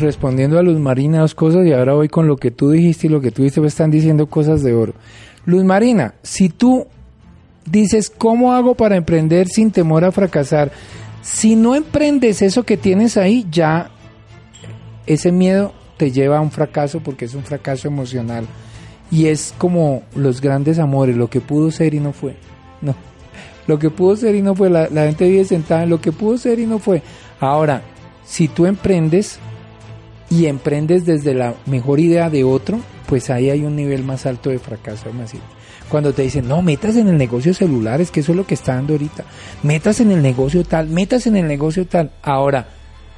respondiendo a Luz Marina dos cosas y ahora voy con lo que tú dijiste y lo que tú dijiste, pues están diciendo cosas de oro. Luz Marina, si tú dices, ¿cómo hago para emprender sin temor a fracasar? Si no emprendes eso que tienes ahí, ya ese miedo te lleva a un fracaso porque es un fracaso emocional. Y es como los grandes amores, lo que pudo ser y no fue. No. Lo que pudo ser y no fue. La, la gente vive sentada en lo que pudo ser y no fue. Ahora, si tú emprendes y emprendes desde la mejor idea de otro, pues ahí hay un nivel más alto de fracaso masivo. Cuando te dicen, no, metas en el negocio celular, es que eso es lo que está dando ahorita. Metas en el negocio tal, metas en el negocio tal. Ahora,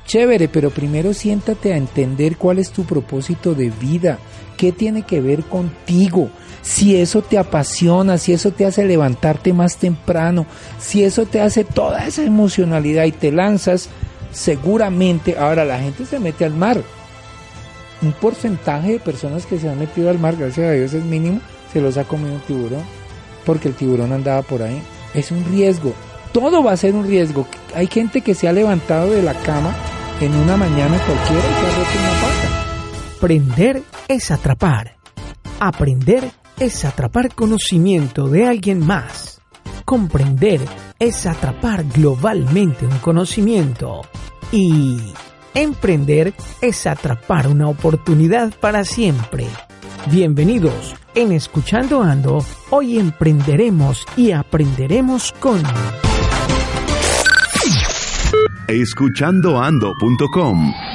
chévere, pero primero siéntate a entender cuál es tu propósito de vida, qué tiene que ver contigo, si eso te apasiona, si eso te hace levantarte más temprano, si eso te hace toda esa emocionalidad y te lanzas, seguramente, ahora la gente se mete al mar. Un porcentaje de personas que se han metido al mar, gracias a Dios es mínimo, se los ha comido un tiburón, porque el tiburón andaba por ahí. Es un riesgo, todo va a ser un riesgo. Hay gente que se ha levantado de la cama en una mañana cualquiera y se ha roto una pata. Aprender es atrapar. Aprender es atrapar conocimiento de alguien más. Comprender es atrapar globalmente un conocimiento. Y emprender es atrapar una oportunidad para siempre. Bienvenidos en Escuchando Ando. Hoy emprenderemos y aprenderemos con escuchandoando.com.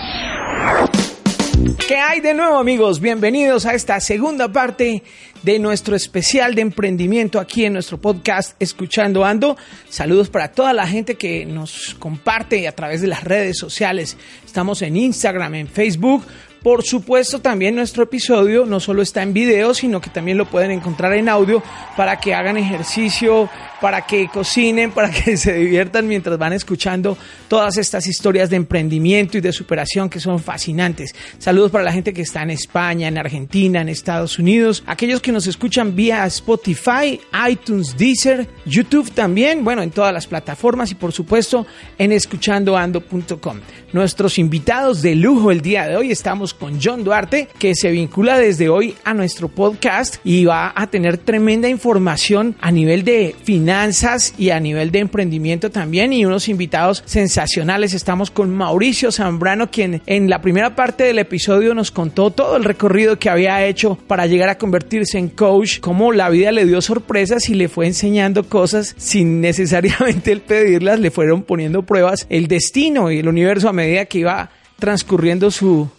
¿Qué hay de nuevo amigos? Bienvenidos a esta segunda parte de nuestro especial de emprendimiento aquí en nuestro podcast Escuchando Ando. Saludos para toda la gente que nos comparte a través de las redes sociales. Estamos en Instagram, en Facebook. Por supuesto, también nuestro episodio no solo está en video, sino que también lo pueden encontrar en audio para que hagan ejercicio, para que cocinen, para que se diviertan mientras van escuchando todas estas historias de emprendimiento y de superación que son fascinantes. Saludos para la gente que está en España, en Argentina, en Estados Unidos, aquellos que nos escuchan vía Spotify, iTunes, Deezer, YouTube también, bueno, en todas las plataformas y por supuesto en escuchandoando.com. Nuestros invitados de lujo el día de hoy estamos con John Duarte, que se vincula desde hoy a nuestro podcast y va a tener tremenda información a nivel de finanzas y a nivel de emprendimiento también y unos invitados sensacionales. Estamos con Mauricio Zambrano, quien en la primera parte del episodio nos contó todo el recorrido que había hecho para llegar a convertirse en coach, cómo la vida le dio sorpresas y le fue enseñando cosas sin necesariamente pedirlas, le fueron poniendo pruebas el destino y el universo a medida que iba transcurriendo su,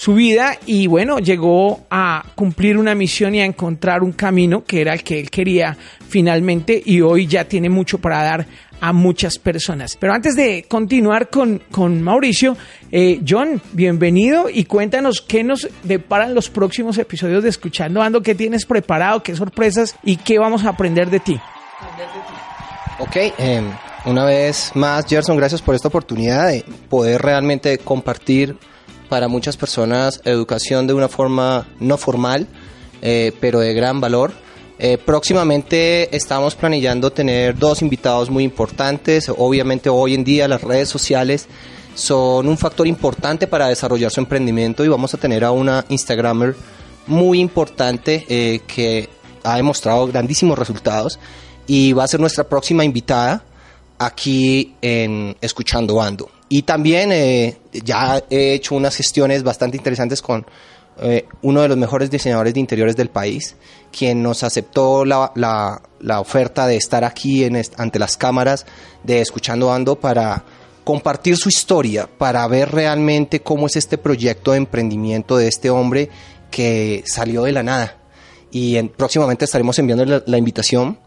su vida y bueno, llegó a cumplir una misión y a encontrar un camino que era el que él quería finalmente y hoy ya tiene mucho para dar a muchas personas. Pero antes de continuar con, con Mauricio, eh, John, bienvenido y cuéntanos qué nos deparan los próximos episodios de Escuchando Ando, qué tienes preparado, qué sorpresas y qué vamos a aprender de ti. Ok, eh, una vez más, Gerson, gracias por esta oportunidad de poder realmente compartir para muchas personas educación de una forma no formal, eh, pero de gran valor. Eh, próximamente estamos planillando tener dos invitados muy importantes. Obviamente hoy en día las redes sociales son un factor importante para desarrollar su emprendimiento y vamos a tener a una Instagramer muy importante eh, que ha demostrado grandísimos resultados y va a ser nuestra próxima invitada aquí en Escuchando Ando. Y también eh, ya he hecho unas gestiones bastante interesantes con eh, uno de los mejores diseñadores de interiores del país, quien nos aceptó la, la, oferta de estar aquí en ante las cámaras de Escuchando Ando para compartir su historia, para ver realmente cómo es este proyecto de emprendimiento de este hombre que salió de la nada. Y en, próximamente estaremos enviando la, la invitación.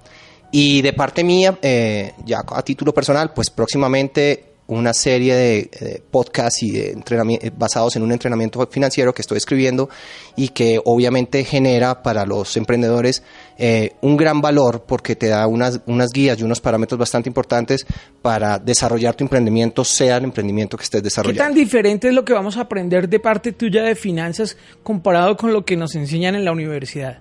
Y de parte mía, eh, ya a título personal, pues próximamente una serie de, de podcasts y de entrenamiento, basados en un entrenamiento financiero que estoy escribiendo y que obviamente genera para los emprendedores eh, un gran valor porque te da unas, unas guías y unos parámetros bastante importantes para desarrollar tu emprendimiento, sea el emprendimiento que estés ¿Qué desarrollando. tan diferente es lo que vamos a aprender de parte tuya de finanzas comparado con lo que nos enseñan en la universidad?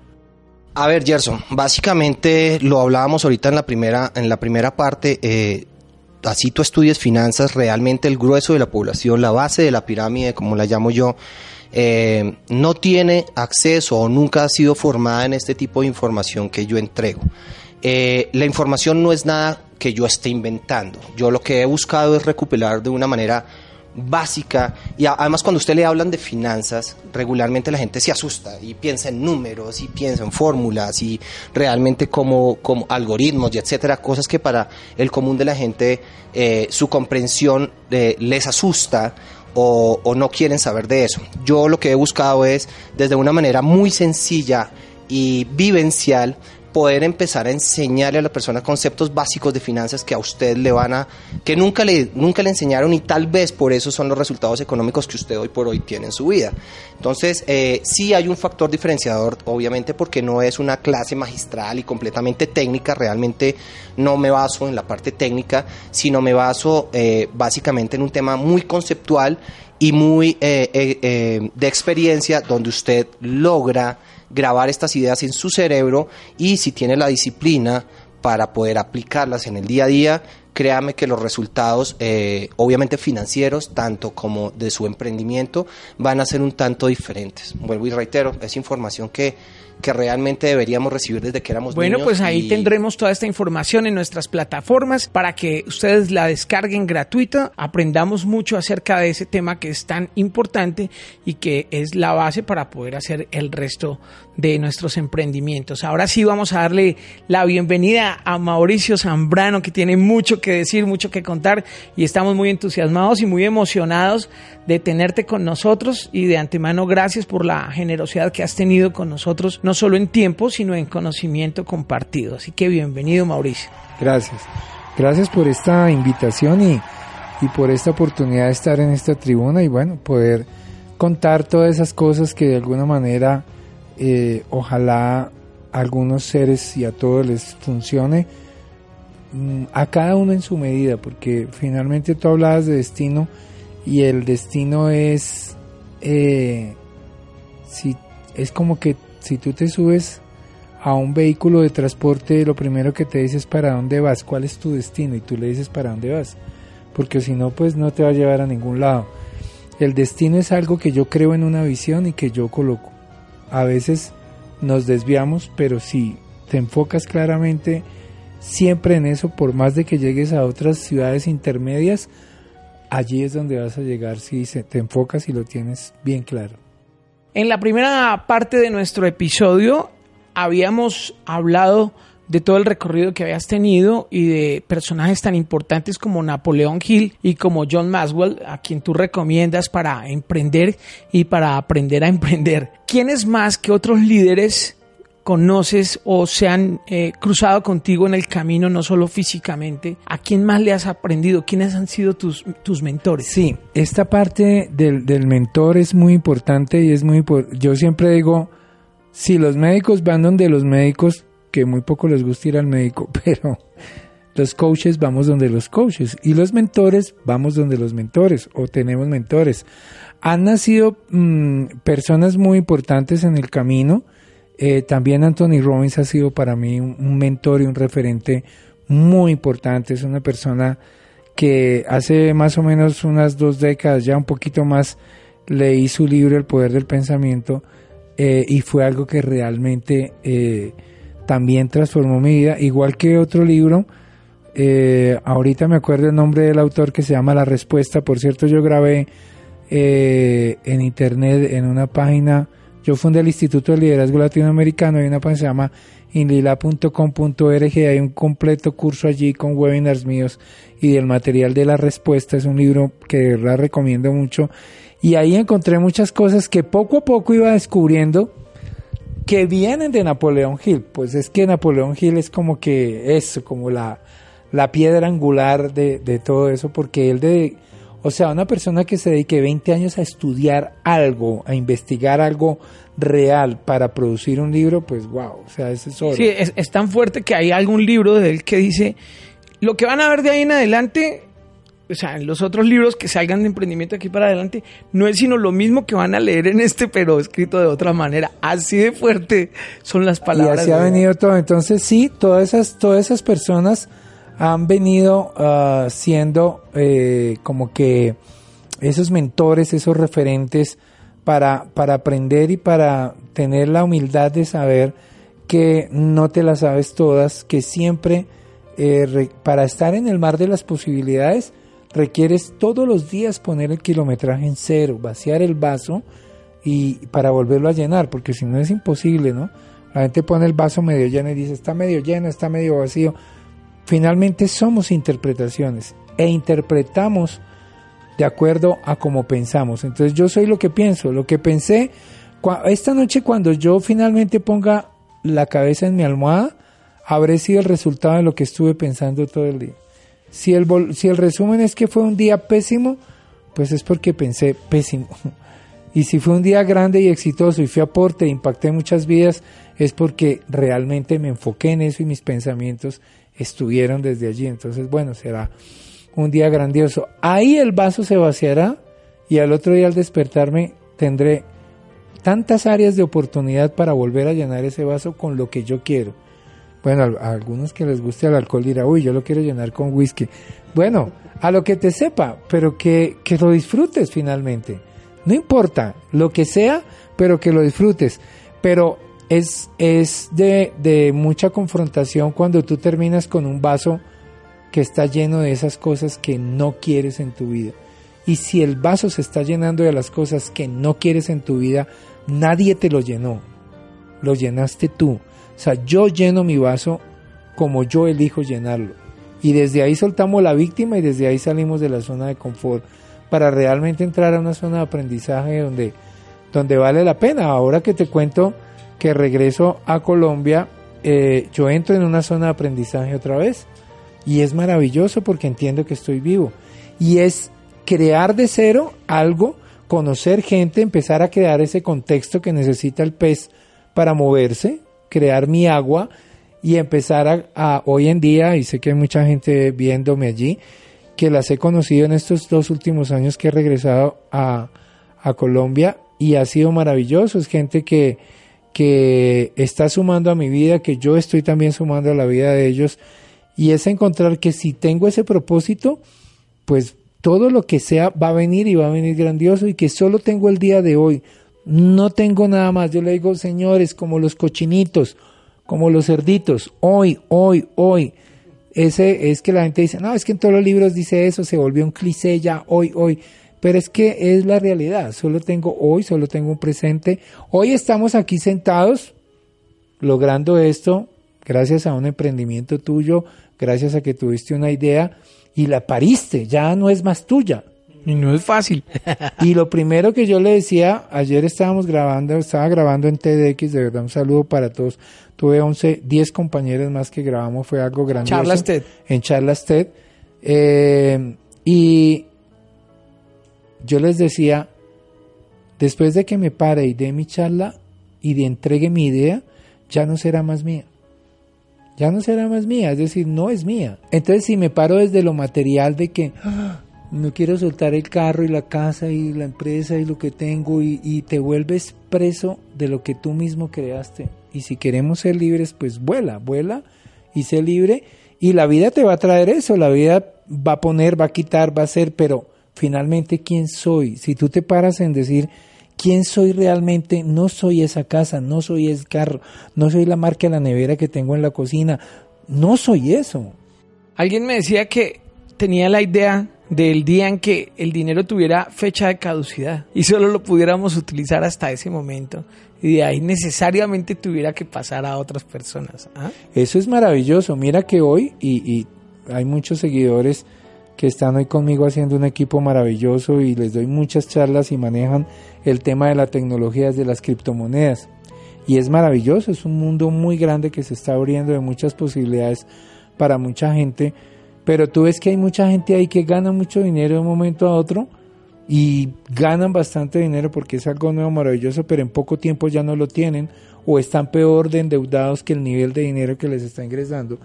A ver, Gerson, básicamente lo hablábamos ahorita en la primera, en la primera parte. eh, así tú estudies finanzas, realmente el grueso de la población, la base de la pirámide, como la llamo yo, eh, no tiene acceso o nunca ha sido formada en este tipo de información que yo entrego. Eh, la información no es nada que yo esté inventando. Yo lo que he buscado es recuperar de una manera básica y además cuando usted le hablan de finanzas regularmente la gente se asusta y piensa en números y piensa en fórmulas y realmente como, como algoritmos y etcétera cosas que para el común de la gente eh, su comprensión eh, les asusta o, o no quieren saber de eso. Yo lo que he buscado es desde una manera muy sencilla y vivencial poder empezar a enseñarle a la persona conceptos básicos de finanzas que a usted le van a, que nunca le, nunca le enseñaron y tal vez por eso son los resultados económicos que usted hoy por hoy tiene en su vida. Entonces, eh, sí hay un factor diferenciador, obviamente, porque no es una clase magistral y completamente técnica, realmente no me baso en la parte técnica, sino me baso eh, básicamente en un tema muy conceptual y muy eh, eh, de experiencia donde usted logra grabar estas ideas en su cerebro y si tiene la disciplina para poder aplicarlas en el día a día, créame que los resultados, eh, obviamente financieros, tanto como de su emprendimiento, van a ser un tanto diferentes. Vuelvo y reitero, es información que que realmente deberíamos recibir desde que éramos bueno, niños. Bueno, pues ahí tendremos toda esta información en nuestras plataformas para que ustedes la descarguen gratuita, aprendamos mucho acerca de ese tema que es tan importante y que es la base para poder hacer el resto de nuestros emprendimientos. Ahora sí vamos a darle la bienvenida a Mauricio Zambrano que tiene mucho que decir, mucho que contar y estamos muy entusiasmados y muy emocionados de tenerte con nosotros y de antemano gracias por la generosidad que has tenido con nosotros, no solo en tiempo, sino en conocimiento compartido. Así que bienvenido Mauricio. Gracias. Gracias por esta invitación y, y por esta oportunidad de estar en esta tribuna y bueno, poder contar todas esas cosas que de alguna manera eh, ojalá a algunos seres y a todos les funcione mm, a cada uno en su medida, porque finalmente tú hablabas de destino y el destino es eh, si es como que si tú te subes a un vehículo de transporte lo primero que te dices para dónde vas cuál es tu destino y tú le dices para dónde vas porque si no pues no te va a llevar a ningún lado. El destino es algo que yo creo en una visión y que yo coloco a veces nos desviamos pero si te enfocas claramente siempre en eso por más de que llegues a otras ciudades intermedias allí es donde vas a llegar si te enfocas y lo tienes bien claro. En la primera parte de nuestro episodio habíamos hablado de todo el recorrido que habías tenido y de personajes tan importantes como Napoleón Hill y como John Maswell, a quien tú recomiendas para emprender y para aprender a emprender. ¿Quiénes más que otros líderes conoces o se han eh, cruzado contigo en el camino, no solo físicamente? ¿A quién más le has aprendido? ¿Quiénes han sido tus, tus mentores? Sí, esta parte del, del mentor es muy importante y es muy... Yo siempre digo, si los médicos van donde los médicos, que muy poco les gusta ir al médico, pero los coaches vamos donde los coaches y los mentores vamos donde los mentores o tenemos mentores. Han nacido mm, personas muy importantes en el camino eh, también Anthony Robbins ha sido para mí un, mentor y un referente muy importante. Es una persona que hace más o menos unas dos décadas, ya un poquito más, leí su libro El Poder del Pensamiento eh, y fue algo que realmente eh, también transformó mi vida, igual que otro libro. ahorita me acuerdo el nombre del autor que se llama La Respuesta. Por cierto, yo grabé en internet en una página yo fundé el Instituto de Liderazgo Latinoamericano, hay una página se llama inlila.com.org, hay un completo curso allí con webinars míos y el material de la respuesta, es un libro que de verdad recomiendo mucho. Y ahí encontré muchas cosas que poco a poco iba descubriendo que vienen de Napoleón Hill. Pues es que Napoleón Hill es como que eso, como la, la piedra angular de, de todo eso, porque él de o sea, una persona que se dedique 20 años a estudiar algo, a investigar algo real para producir un libro, pues wow, o sea, es Sí, es, tan fuerte que hay algún libro de él que dice, lo que van a ver de ahí en adelante, o sea, en los otros libros que salgan de emprendimiento aquí para adelante, no es sino lo mismo que van a leer en este, pero escrito de otra manera. Así de fuerte son las palabras. Y así ha venido todo. Entonces sí, todas esas, todas esas personas han venido ah, siendo eh, como que esos mentores, esos referentes para, para aprender y para tener la humildad de saber que no te las sabes todas, que siempre eh, para estar en el mar de las posibilidades requieres todos los días poner el kilometraje en cero, vaciar el vaso y para volverlo a llenar, porque si no es imposible, ¿no? La gente pone el vaso medio lleno y dice, está medio lleno, está medio vacío. Finalmente somos interpretaciones e interpretamos de acuerdo a como pensamos. Entonces yo soy lo que pienso, lo que pensé. Esta noche cuando yo finalmente ponga la cabeza en mi almohada, habré sido el resultado de lo que estuve pensando todo el día. Si el, resumen es que fue un día pésimo, pues es porque pensé pésimo. Y si fue un día grande y exitoso y fui aporte e impacté muchas vidas, es porque realmente me enfoqué en eso y mis pensamientos estuvieron desde allí. Entonces, bueno, será un día grandioso. Ahí el vaso se vaciará y al otro día al despertarme tendré tantas áreas de oportunidad para volver a llenar ese vaso con lo que yo quiero. Bueno, a, algunos que les guste el alcohol dirá, uy, yo lo quiero llenar con whisky. Bueno, a lo que te sepa, pero que, que lo disfrutes finalmente. No importa lo que sea, pero que lo disfrutes. Pero es, es de, de mucha confrontación cuando tú terminas con un vaso que está lleno de esas cosas que no quieres en tu vida. Y si el vaso se está llenando de las cosas que no quieres en tu vida, nadie te lo llenó. Lo llenaste tú. Sea, yo lleno mi vaso como yo elijo llenarlo. Y desde ahí soltamos la víctima y desde ahí salimos de la zona de confort para realmente entrar a una zona de aprendizaje donde, donde vale la pena. Ahora que te cuento que regreso a Colombia, eh, yo entro en una zona de aprendizaje otra vez y es maravilloso porque entiendo que estoy vivo. Y es crear de cero algo, conocer gente, empezar a crear ese contexto que necesita el pez para moverse, crear mi agua y empezar a, hoy en día, y sé que hay mucha gente viéndome allí, que las he conocido en estos dos últimos años que he regresado a, a Colombia y ha sido maravilloso. Es gente que, que está sumando a mi vida, que yo estoy también sumando a la vida de ellos. Y es encontrar que si tengo ese propósito, pues todo lo que sea va a venir y va a venir grandioso y que solo tengo el día de hoy. No tengo nada más. Yo le digo, señores, como los cochinitos, como los cerditos, hoy, hoy, hoy. Ese es que la gente dice, no, es que en todos los libros dice eso, se volvió un cliché ya, hoy, hoy. Pero es que es la realidad. Solo tengo hoy, solo tengo un presente. Hoy estamos aquí sentados logrando esto gracias a un emprendimiento tuyo, gracias a que tuviste una idea y la pariste, ya no es más tuya, y no es fácil. y lo primero que yo le decía, ayer estábamos grabando, estaba grabando en TDX, de verdad un saludo para todos. Tuve 11, 10 compañeros más que grabamos, fue algo grandioso. Charlas TED. En Charlas TED. Eh, y yo les decía, después de que me pare y dé mi charla y de entregue mi idea, ya no será más mía. Ya no será más mía, es decir, no es mía. Entonces, si me paro desde lo material de que no quiero soltar el carro y la casa y la empresa y lo que tengo y, te vuelves preso de lo que tú mismo creaste. Y si queremos ser libres, pues vuela, vuela y sé libre. Y la vida te va a traer eso, la vida va a poner, va a quitar, va a ser, pero finalmente, ¿quién soy? Si tú te paras en decir, ¿quién soy realmente? No soy esa casa, no soy ese carro, no soy la marca de la nevera que tengo en la cocina, no soy eso. Alguien me decía que tenía la idea del día en que el dinero tuviera fecha de caducidad y solo lo pudiéramos utilizar hasta ese momento y de ahí necesariamente tuviera que pasar a otras personas. ¿ah? Eso es maravilloso. Mira que hoy, y, hay muchos seguidores que están hoy conmigo haciendo un equipo maravilloso y les doy muchas charlas y manejan el tema de la tecnología de las criptomonedas. Y es maravilloso, es un mundo muy grande que se está abriendo de muchas posibilidades para mucha gente pero tú ves que hay mucha gente ahí que gana mucho dinero de un momento a otro y ganan bastante dinero porque es algo nuevo, maravilloso, pero en poco tiempo ya no lo tienen o están peor de endeudados que el nivel de dinero que les está ingresando.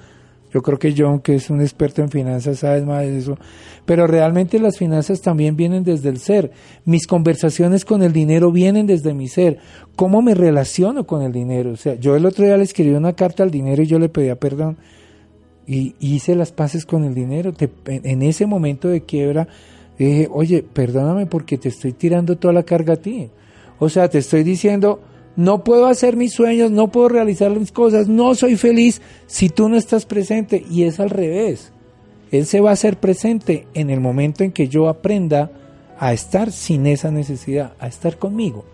Yo creo que John, que es un experto en finanzas, sabe más de eso. Pero realmente las finanzas también vienen desde el ser. Mis conversaciones con el dinero vienen desde mi ser. ¿Cómo me relaciono con el dinero? O sea, yo el otro día le escribí una carta al dinero y yo le pedía perdón y, hice las paces con el dinero. en ese momento de quiebra dije, oye, perdóname porque te estoy tirando toda la carga a ti. O sea, te estoy diciendo, no puedo hacer mis sueños, no puedo realizar mis cosas, no soy feliz si tú no estás presente. Y es al revés. Él se va a hacer presente en el momento en que yo aprenda a estar sin esa necesidad, a estar conmigo.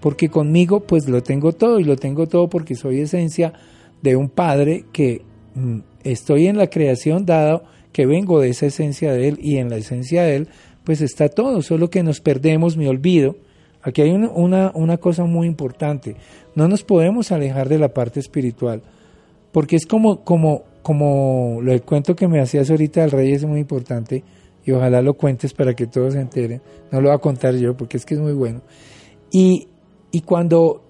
Porque conmigo pues lo tengo todo y lo tengo todo porque soy esencia de un padre que mm, estoy en la creación dado que vengo de esa esencia de él y en la esencia de él pues está todo, solo que nos perdemos, me olvido. Aquí hay una, una, cosa muy importante, no nos podemos alejar de la parte espiritual, porque es como, como, como lo el cuento que me hacías ahorita del rey es muy importante, y ojalá lo cuentes para que todos se enteren, no lo voy a contar yo porque es que es muy bueno. Y, y cuando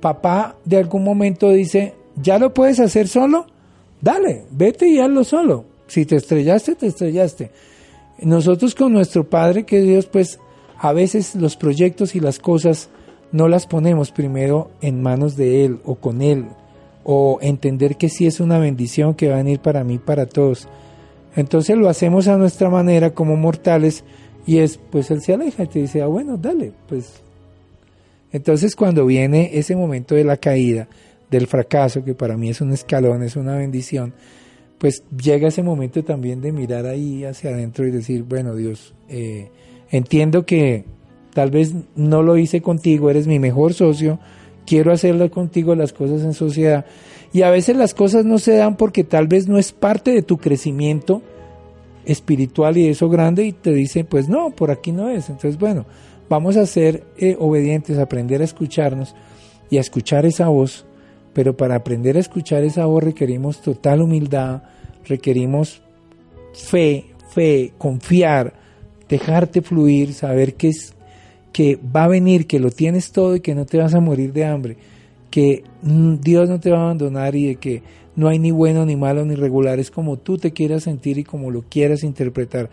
papá de algún momento dice, ¿ya lo puedes hacer solo? Dale, vete y hazlo solo. Si te estrellaste, te estrellaste. Nosotros con nuestro Padre, que Dios, pues a veces los proyectos y las cosas no las ponemos primero en manos de Él o con Él, o entender que sí es una bendición que va a venir para mí, para todos. Entonces lo hacemos a nuestra manera como mortales y es, pues Él se aleja y te dice, ah, bueno, dale, pues. Entonces cuando viene ese momento de la caída, del fracaso, que para mí es un escalón, es una bendición, pues llega ese momento también de mirar ahí hacia adentro y decir, bueno Dios, eh, entiendo que tal vez no lo hice contigo, eres mi mejor socio, quiero hacerlo contigo las cosas en sociedad. Y a veces las cosas no se dan porque tal vez no es parte de tu crecimiento espiritual y eso grande y te dice, pues no, por aquí no es. Entonces, bueno, vamos a ser eh, obedientes, aprender a escucharnos y a escuchar esa voz pero para aprender a escuchar esa voz requerimos total humildad, requerimos fe, fe, confiar, dejarte fluir, saber que es que va a venir, que lo tienes todo y que no te vas a morir de hambre, que Dios no te va a abandonar y de que no hay ni bueno ni malo ni regular, es como tú te quieras sentir y como lo quieras interpretar.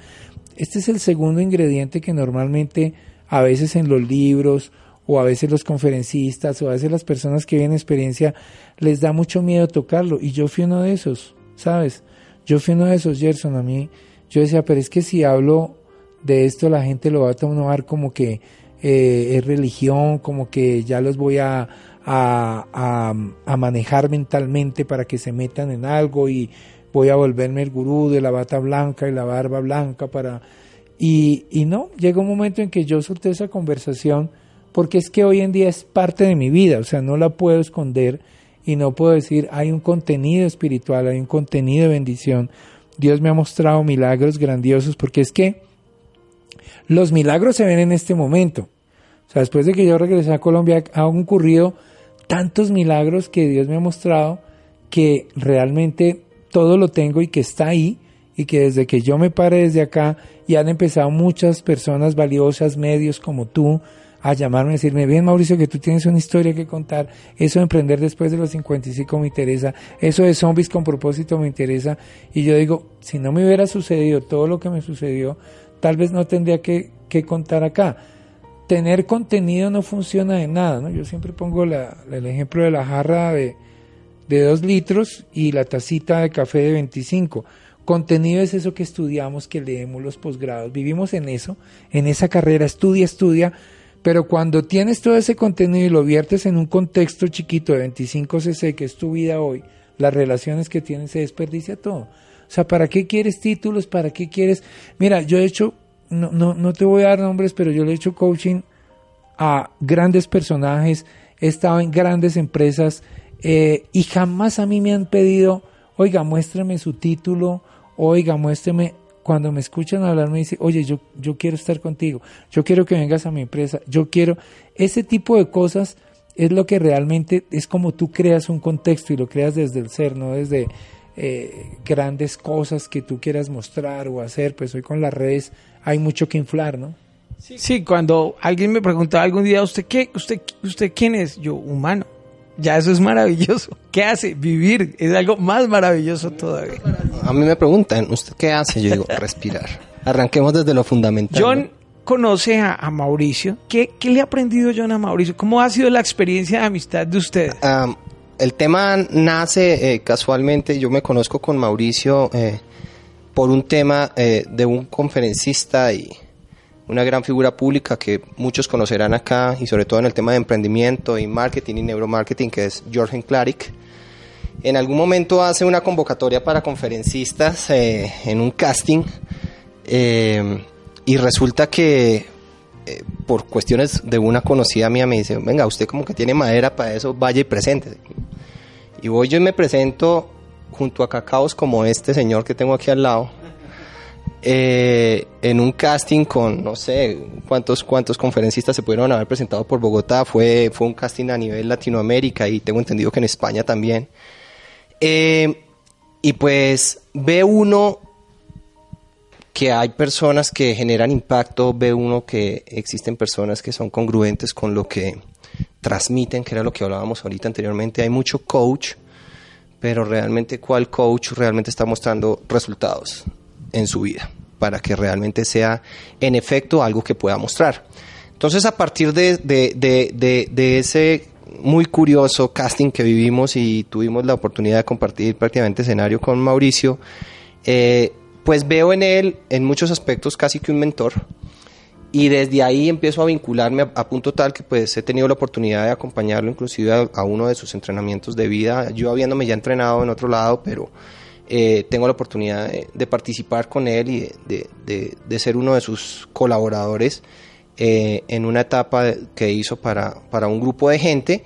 Este es el segundo ingrediente que normalmente a veces en los libros o a veces los conferencistas o a veces las personas que vienen experiencia les da mucho miedo tocarlo y yo fui uno de esos, ¿sabes? Yo fui uno de esos, Gerson, a mí yo decía, pero es que si hablo de esto la gente lo va a tomar como que eh, es religión, como que ya los voy a, a, a, manejar mentalmente para que se metan en algo y voy a volverme el gurú de la bata blanca y la barba blanca para... Y, y no, llega un momento en que yo solté esa conversación porque es que hoy en día es parte de mi vida, o sea, no la puedo esconder y no puedo decir, hay un contenido espiritual, hay un contenido de bendición. Dios me ha mostrado milagros grandiosos, porque es que los milagros se ven en este momento. O sea, después de que yo regresé a Colombia, han ocurrido tantos milagros que Dios me ha mostrado que realmente todo lo tengo y que está ahí y que desde que yo me pare desde acá y han empezado muchas personas valiosas, medios como tú, a llamarme y decirme, bien Mauricio, que tú tienes una historia que contar, eso de emprender después de los 55 me interesa, eso de zombies con propósito me interesa, y yo digo, si no me hubiera sucedido todo lo que me sucedió, tal vez no tendría que, que contar acá. Tener contenido no funciona de nada, ¿no? Yo siempre pongo la, el ejemplo de la jarra de, de 2 litros y la tacita de café de 25. Contenido es eso que estudiamos, que leemos los posgrados, vivimos en eso, en esa carrera, estudia, estudia, pero cuando tienes todo ese contenido y lo viertes en un contexto chiquito de 25 cc, que es tu vida hoy, las relaciones que tienes se desperdicia todo. O sea, ¿para qué quieres títulos? ¿Para qué quieres? Mira, yo he hecho, no, no, no te voy a dar nombres, pero yo le he hecho coaching a grandes personajes, he estado en grandes empresas eh, y jamás a mí me han pedido, oiga, muéstrame su título, oiga, muéstrame cuando me escuchan hablar me dicen, oye, yo, yo quiero estar contigo, yo quiero que vengas a mi empresa, yo quiero, ese tipo de cosas es lo que realmente es como tú creas un contexto y lo creas desde el ser, no desde eh, grandes cosas que tú quieras mostrar o hacer, pues hoy con las redes hay mucho que inflar, ¿no? Sí, cuando alguien me preguntaba algún día, ¿usted qué? ¿Usted, usted quién es? Yo, humano. Ya eso es maravilloso. ¿Qué hace? Vivir. Es algo más maravilloso todavía. A mí me preguntan, ¿usted qué hace? Yo digo, respirar. Arranquemos desde lo fundamental. John conoce a, Mauricio. ¿Qué, le ha aprendido John a Mauricio? ¿Cómo ha sido la experiencia de amistad de usted? el tema nace eh, casualmente, yo me conozco con Mauricio eh, por un tema eh, de un conferencista y una gran figura pública que muchos conocerán acá y sobre todo en el tema de emprendimiento y marketing y neuromarketing que es Jorgen Klarik. En algún momento hace una convocatoria para conferencistas en un casting y resulta que por cuestiones de una conocida mía me dice, venga, usted como que tiene madera para eso, vaya y presente. Y voy yo y me presento junto a cacaos como este señor que tengo aquí al lado, eh, en un casting con, no sé, cuántos, cuántos conferencistas se pudieron haber presentado por Bogotá, fue, fue un casting a nivel Latinoamérica y tengo entendido que en España también. Eh, y pues ve uno que hay personas que generan impacto, ve uno que existen personas que son congruentes con lo que transmiten, que era lo que hablábamos ahorita anteriormente. Hay mucho coach, pero realmente cuál coach realmente está mostrando resultados en su vida para que realmente sea en efecto algo que pueda mostrar. Entonces a partir de, de, ese muy curioso casting que vivimos y tuvimos la oportunidad de compartir prácticamente escenario con Mauricio, eh, pues veo en él en muchos aspectos casi que un mentor y desde ahí empiezo a vincularme a, punto tal que pues he tenido la oportunidad de acompañarlo inclusive a, uno de sus entrenamientos de vida, yo habiéndome ya entrenado en otro lado, pero eh, tengo la oportunidad de, participar con él y de, ser uno de sus colaboradores eh, en una etapa que hizo para, para un grupo de gente.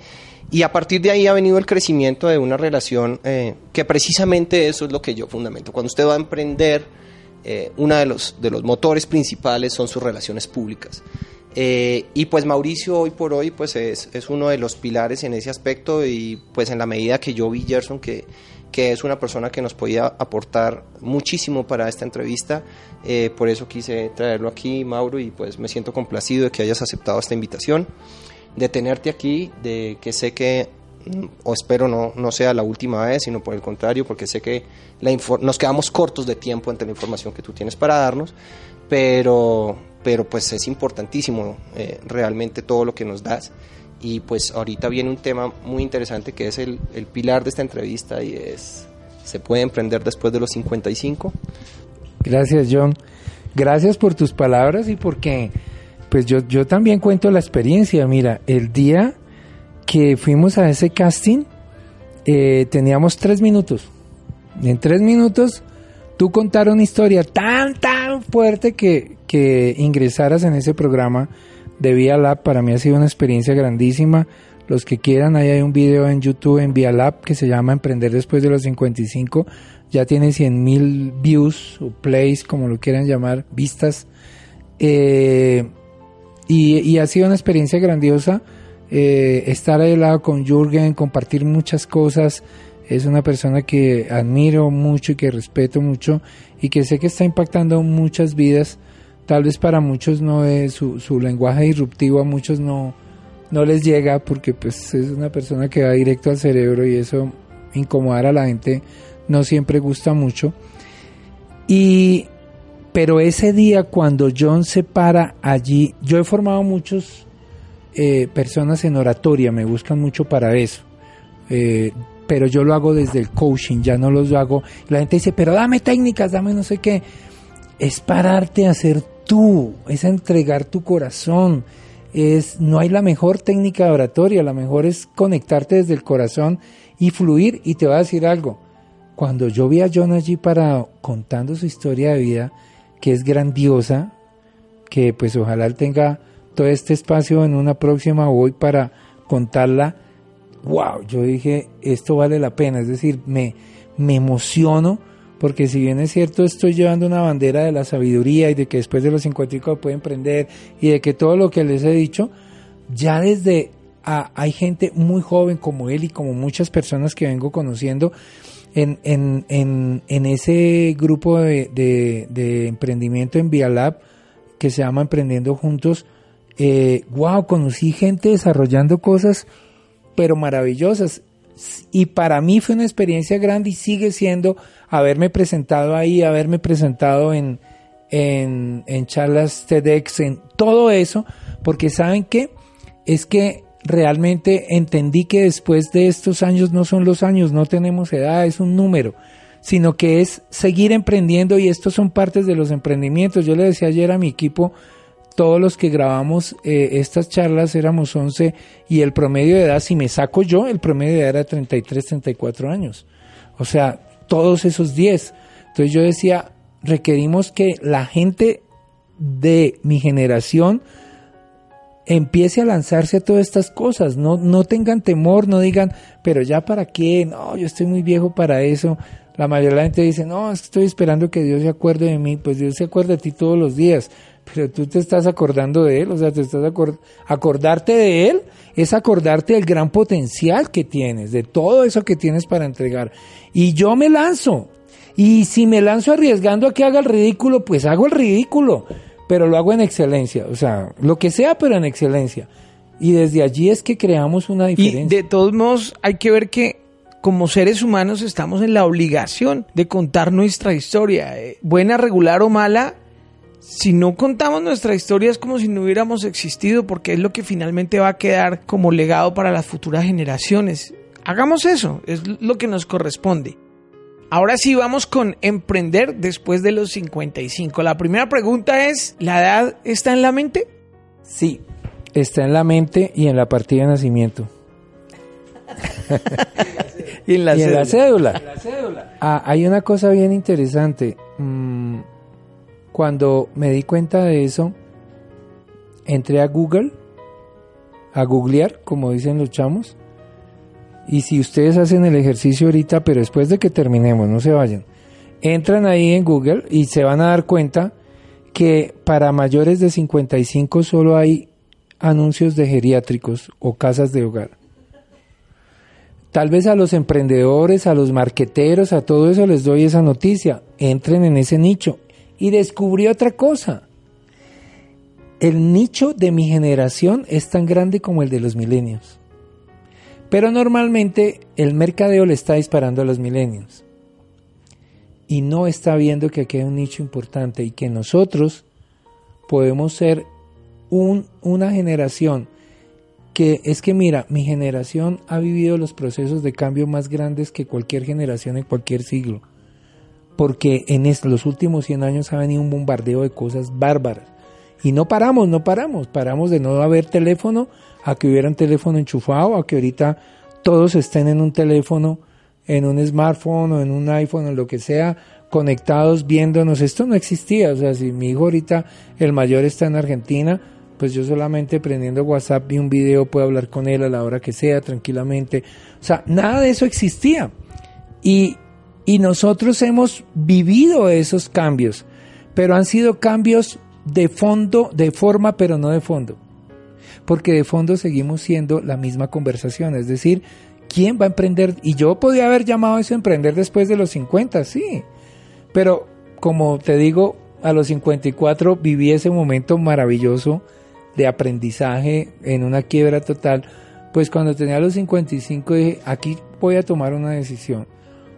Y a partir de ahí ha venido el crecimiento de una relación eh, que precisamente eso es lo que yo fundamento. Cuando usted va a emprender, eh, uno de los, de los motores principales son sus relaciones públicas. Eh, y pues Mauricio hoy por hoy pues es, es, uno de los pilares en ese aspecto y pues en la medida que yo vi Gerson que, que es una persona que nos podía aportar muchísimo para esta entrevista, eh, por eso quise traerlo aquí Mauro y pues me siento complacido de que hayas aceptado esta invitación, de tenerte aquí, de que sé que o espero no, no sea la última vez, sino por el contrario, porque sé que la nos quedamos cortos de tiempo entre la información que tú tienes para darnos, pero, pero pues es importantísimo eh, realmente todo lo que nos das. Y pues ahorita viene un tema muy interesante que es el, el pilar de esta entrevista y es, ¿se puede emprender después de los 55? Gracias John, gracias por tus palabras y porque pues yo, yo también cuento la experiencia, mira, el día que fuimos a ese casting, eh, teníamos tres minutos. En tres minutos, tú contar una historia tan, tan fuerte que, que ingresaras en ese programa de Vía Lab. Para mí ha sido una experiencia grandísima. Los que quieran, ahí hay un video en YouTube en Vía Lab que se llama Emprender después de los 55. Ya tiene 100 mil views o plays, como lo quieran llamar, vistas. Eh, y, y, ha sido una experiencia grandiosa eh, estar ahí al lado con Jürgen, compartir muchas cosas. Es una persona que admiro mucho y que respeto mucho y que sé que está impactando muchas vidas. Tal vez para muchos no es su, su lenguaje disruptivo, a muchos no, no les llega porque pues es una persona que va directo al cerebro y eso incomodar a la gente no siempre gusta mucho. Y pero ese día cuando John se para allí, yo he formado muchos eh, personas en oratoria, me buscan mucho para eso. Eh, pero yo lo hago desde el coaching, ya no lo hago. La gente dice, pero dame técnicas, dame no sé qué. Es pararte a ser tú, es entregar tu corazón. Es, no hay la mejor técnica de oratoria, la mejor es conectarte desde el corazón y fluir. Y te voy a decir algo. Cuando yo vi a John allí para contando su historia de vida, que es grandiosa, que pues ojalá él tenga todo este espacio en una próxima hoy para contarla. Wow, yo dije, esto vale la pena, es decir, me, me emociono porque si bien es cierto estoy llevando una bandera de la sabiduría y de que después de los 55 pueden emprender y de que todo lo que les he dicho, ya desde hay gente muy joven como él y como muchas personas que vengo conociendo en, en, en, ese grupo de, de, de emprendimiento en Vialab que se llama Emprendiendo Juntos, eh, wow, conocí gente desarrollando cosas, pero maravillosas. Y para mí fue una experiencia grande y sigue siendo haberme presentado ahí, haberme presentado en, en, charlas TEDx, en todo eso, porque saben que es que realmente entendí que después de estos años no son los años, no tenemos edad, es un número, sino que es seguir emprendiendo y estos son partes de los emprendimientos. Yo le decía ayer a mi equipo, todos los que grabamos eh, estas charlas éramos 11 y el promedio de edad, si me saco yo, el promedio de edad era 33, 34 años. O sea, todos esos 10. Entonces yo decía, requerimos que la gente de mi generación empiece a lanzarse a todas estas cosas, no, no tengan temor, no digan, pero ya para qué, no, yo estoy muy viejo para eso. La mayoría de la gente dice, no, estoy esperando que Dios se acuerde de mí, pues Dios se acuerda de ti todos los días, pero tú te estás acordando de Él, o sea, te estás acordarte de Él es acordarte del gran potencial que tienes, de todo eso que tienes para entregar. Y yo me lanzo, y si me lanzo arriesgando a que haga el ridículo, pues hago el ridículo pero lo hago en excelencia, o sea, lo que sea, pero en excelencia. Y desde allí es que creamos una diferencia. Y de todos modos, hay que ver que como seres humanos estamos en la obligación de contar nuestra historia, eh, buena, regular o mala. Si no contamos nuestra historia es como si no hubiéramos existido porque es lo que finalmente va a quedar como legado para las futuras generaciones. Hagamos eso, es lo que nos corresponde. Ahora sí vamos con emprender después de los 55. La primera pregunta es, ¿la edad está en la mente? Sí, está en la mente y en la partida de nacimiento. y en la, cédula. Ah, hay una cosa bien interesante. Cuando me di cuenta de eso, entré a Google, a googlear, como dicen los chamos, y si ustedes hacen el ejercicio ahorita, pero después de que terminemos, no se vayan, entran ahí en Google y se van a dar cuenta que para mayores de 55 solo hay anuncios de geriátricos o casas de hogar. Tal vez a los emprendedores, a los marqueteros, a todo eso les doy esa noticia. Entren en ese nicho. Y descubrí otra cosa. El nicho de mi generación es tan grande como el de los milenios. Pero normalmente el mercadeo le está disparando a los milenios y no está viendo que aquí hay un nicho importante y que nosotros podemos ser un, una generación que es que mira, mi generación ha vivido los procesos de cambio más grandes que cualquier generación en cualquier siglo. Porque en los últimos 100 años ha venido un bombardeo de cosas bárbaras. Y no paramos, no paramos. Paramos de no haber teléfono a que hubiera un teléfono enchufado, a que ahorita todos estén en un teléfono, en un smartphone o en un iPhone o lo que sea, conectados, viéndonos. Esto no existía. O sea, si mi hijo ahorita, el mayor está en Argentina, pues yo solamente prendiendo WhatsApp y un video puedo hablar con él a la hora que sea, tranquilamente. O sea, nada de eso existía. Y, y nosotros hemos vivido esos cambios, pero han sido cambios de fondo, de forma, pero no de fondo porque de fondo seguimos siendo la misma conversación, es decir, ¿quién va a emprender? Y yo podía haber llamado eso emprender después de los 50, sí, pero como te digo, a los 54 viví ese momento maravilloso de aprendizaje en una quiebra total, pues cuando tenía los 55 dije, aquí voy a tomar una decisión.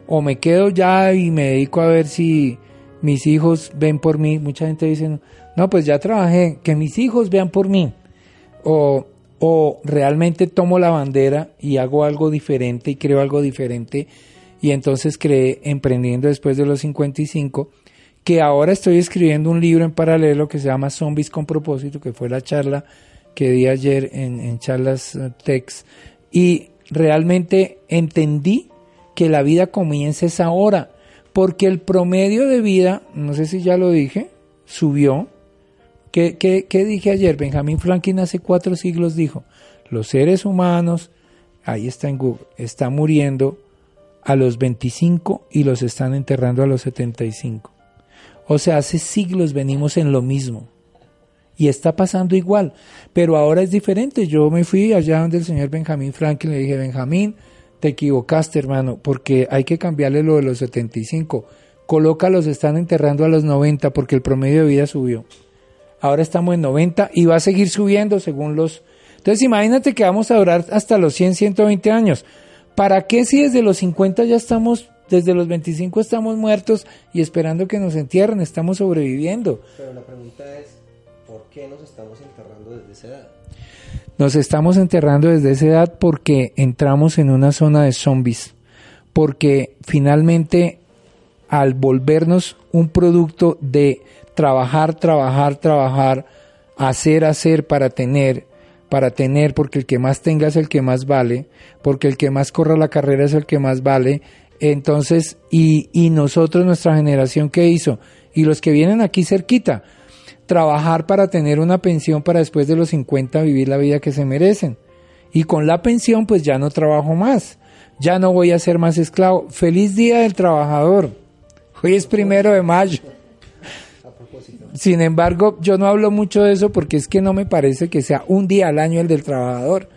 O me quedo ya y me dedico a ver si mis hijos ven por mí. Mucha gente dice, no, pues ya trabajé, que mis hijos vean por mí o, o realmente tomo la bandera y hago algo diferente y creo algo diferente. Y entonces creé Emprendiendo después de los 55 que ahora estoy escribiendo un libro en paralelo que se llama Zombies con propósito que fue la charla que di ayer en, en charlas uh, Tex y realmente entendí que la vida comienza esa ahora porque el promedio de vida, no sé si ya lo dije, subió ¿Qué, dije ayer? Benjamin Franklin hace cuatro siglos dijo, los seres humanos, ahí está en Google, están muriendo a los 25 y los están enterrando a los 75. O sea, hace siglos venimos en lo mismo. Y está pasando igual. Pero ahora es diferente. Yo me fui allá donde el señor Benjamin Franklin le dije, Benjamín, te equivocaste, hermano, porque hay que cambiarle lo de los 75. Coloca los están enterrando a los 90 porque el promedio de vida subió ahora estamos en 90 y va a seguir subiendo según los... Entonces imagínate que vamos a durar hasta los 100, 120 años. ¿Para qué si desde los 50 ya estamos, desde los 25 estamos muertos y esperando que nos entierren, estamos sobreviviendo? Pero la pregunta es, ¿por qué nos estamos enterrando desde esa edad? Nos estamos enterrando desde esa edad porque entramos en una zona de zombies, porque finalmente al volvernos un producto de trabajar, trabajar, trabajar, hacer, hacer para tener, para tener, porque el que más tenga es el que más vale, porque el que más corra la carrera es el que más vale. Entonces, y, y nosotros, nuestra generación, ¿qué hizo? Y los que vienen aquí cerquita, trabajar para tener una pensión para después de los 50 vivir la vida que se merecen. Y con la pensión, pues ya no trabajo más, ya no voy a ser más esclavo. Feliz Día del Trabajador. Hoy es primero de mayo. Sin embargo, yo no hablo mucho de eso porque es que no me parece que sea un día al año el del trabajador.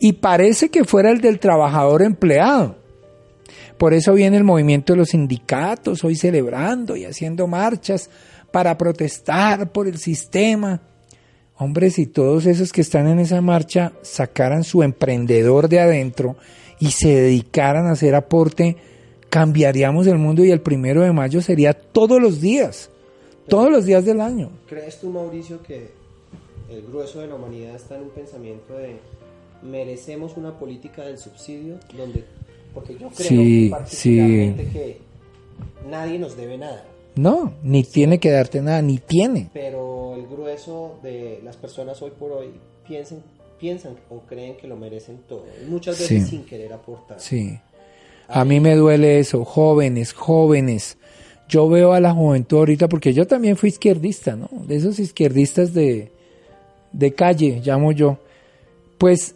Y parece que fuera el del trabajador empleado. Por eso viene el movimiento de los sindicatos hoy celebrando y haciendo marchas para protestar por el sistema. Hombre, si todos esos que están en esa marcha sacaran su emprendedor de adentro y se dedicaran a hacer aporte, cambiaríamos el mundo y el primero de mayo sería todos los días. Todos los días del año. ¿Crees tú, Mauricio, que el grueso de la humanidad está en un pensamiento de merecemos una política del subsidio donde porque yo creo Sí, particularmente sí. que nadie nos debe nada, No, ni tiene que darte nada, ni tiene. pero el grueso de las personas hoy por hoy piensan piensan o creen que lo merecen todo, y muchas veces Sí. sin querer aportar. Sí. A mí me duele eso, jóvenes, jóvenes. Yo veo a la juventud ahorita, porque yo también fui izquierdista, ¿no? De esos izquierdistas de, de calle, llamo yo. Pues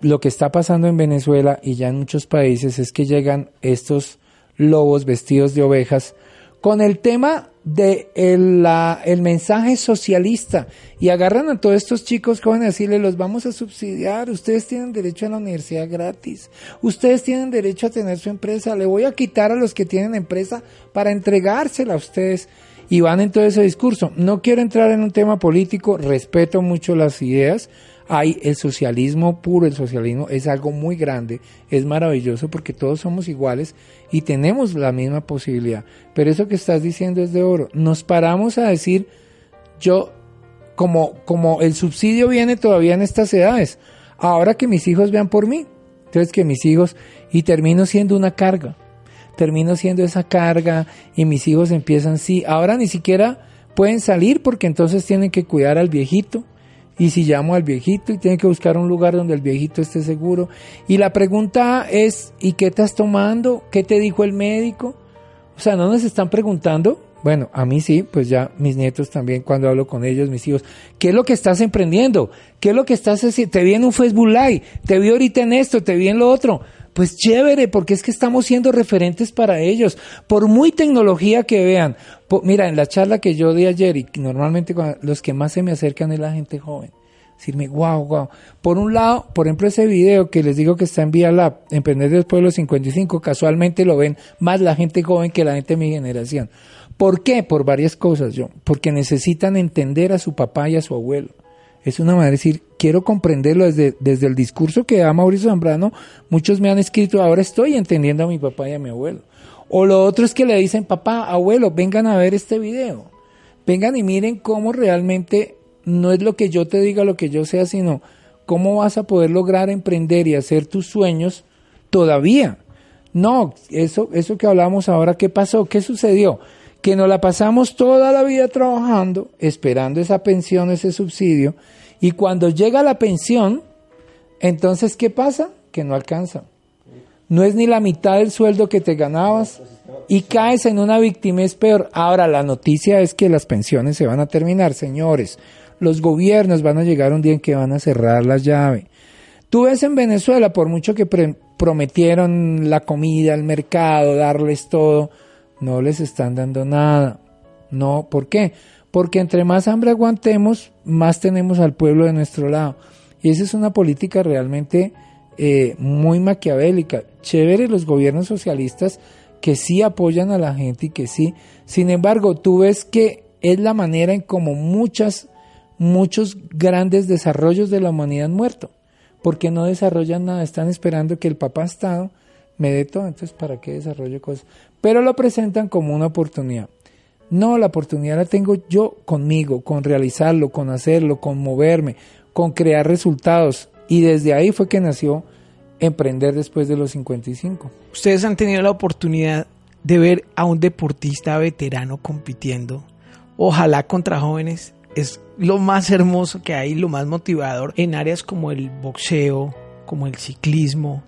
lo que está pasando en Venezuela y ya en muchos países es que llegan estos lobos vestidos de ovejas con el tema de el, la- el mensaje socialista. Y agarran a todos estos chicos jóvenes a decirles los vamos a subsidiar, ustedes tienen derecho a la universidad gratis, ustedes tienen derecho a tener su empresa, le voy a quitar a los que tienen empresa para entregársela a ustedes. Y van en todo ese discurso. No quiero entrar en un tema político, respeto mucho las ideas, hay el socialismo puro, el socialismo es algo muy grande, es maravilloso porque todos somos iguales y tenemos la misma posibilidad. Pero eso que estás diciendo es de oro. Nos paramos a decir, yo, como, como el subsidio viene todavía en estas edades, ahora que mis hijos vean por mí, entonces que mis hijos, y termino siendo una carga, termino siendo esa carga y mis hijos empiezan, sí, ahora ni siquiera pueden salir porque entonces tienen que cuidar al viejito y si llamo al viejito y tienen que buscar un lugar donde el viejito esté seguro. Y la pregunta es, ¿y qué estás tomando? ¿Qué te dijo el médico? O sea, no nos están preguntando. Bueno, a mí sí, pues ya mis nietos también cuando hablo con ellos, mis hijos, ¿qué es lo que estás emprendiendo? ¿Qué es lo que estás haciendo? Te vi en un Facebook Live, te vi ahorita en esto, te vi en lo otro. Pues chévere, porque es que estamos siendo referentes para ellos. Por muy tecnología que vean. Mira, en la charla que yo di ayer, y normalmente los que más se me acercan es la gente joven. Decirme, wow, wow. Por un lado, por ejemplo, ese video que les digo que está en Vía Lab, Emprender después de los 55, casualmente lo ven más la gente joven que la gente de mi generación. ¿Por qué? Por varias cosas, yo. Porque necesitan entender a su papá y a su abuelo. Es una manera de decir, quiero comprenderlo desde, desde el discurso que da Mauricio Zambrano. Muchos me han escrito, ahora estoy entendiendo a mi papá y a mi abuelo. O lo otro es que le dicen, papá, abuelo, vengan a ver este video. Vengan y miren cómo realmente no es lo que yo te diga, lo que yo sea, sino cómo vas a poder lograr emprender y hacer tus sueños todavía. No, eso, eso que hablamos ahora, ¿qué pasó? ¿Qué sucedió? Que nos la pasamos toda la vida trabajando, esperando esa pensión, ese subsidio, y cuando llega la pensión, entonces, ¿qué pasa? Que no alcanza. No es ni la mitad del sueldo que te ganabas y caes en una victimez peor. Ahora, la noticia es que las pensiones se van a terminar, señores. Los gobiernos van a llegar un día en que van a cerrar la llave. Tú ves en Venezuela, por mucho que prometieron la comida, el mercado, darles todo, no les están dando nada. No, ¿por qué? Porque entre más hambre aguantemos, más tenemos al pueblo de nuestro lado. Y esa es una política realmente eh, muy maquiavélica. Chévere los gobiernos socialistas que sí apoyan a la gente y que sí. Sin embargo, tú ves que es la manera en como muchas, muchos grandes desarrollos de la humanidad han muerto. Porque no desarrollan nada, están esperando que el papá Estado me dé todo, entonces ¿para qué desarrollo cosas? Pero lo presentan como una oportunidad. No, la oportunidad la tengo yo conmigo, con realizarlo, con hacerlo, con moverme, con crear resultados. Y desde ahí fue que nació emprender después de los 55. Ustedes han tenido la oportunidad de ver a un deportista veterano compitiendo, ojalá contra jóvenes, es lo más hermoso que hay, lo más motivador en áreas como el boxeo, como el ciclismo,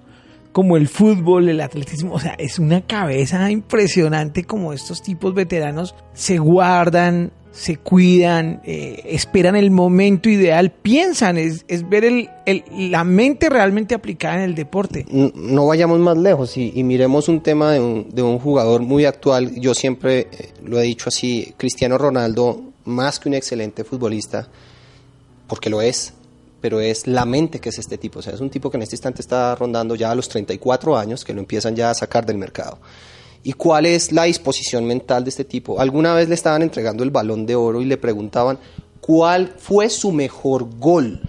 como el fútbol, el atletismo, o sea, es una cabeza impresionante como estos tipos veteranos se guardan, se cuidan, eh, esperan el momento ideal, piensan, es, ver el, la mente realmente aplicada en el deporte. No vayamos más lejos y, miremos un tema de un, de un, jugador muy actual, yo siempre eh, lo he dicho así, Cristiano Ronaldo, más que un excelente futbolista, porque lo es, pero es la mente que es este tipo, o sea, es un tipo que en este instante está rondando ya a los 34 años, que lo empiezan ya a sacar del mercado. ¿Y cuál es la disposición mental de este tipo? Alguna vez le estaban entregando el balón de oro y le preguntaban cuál fue su mejor gol.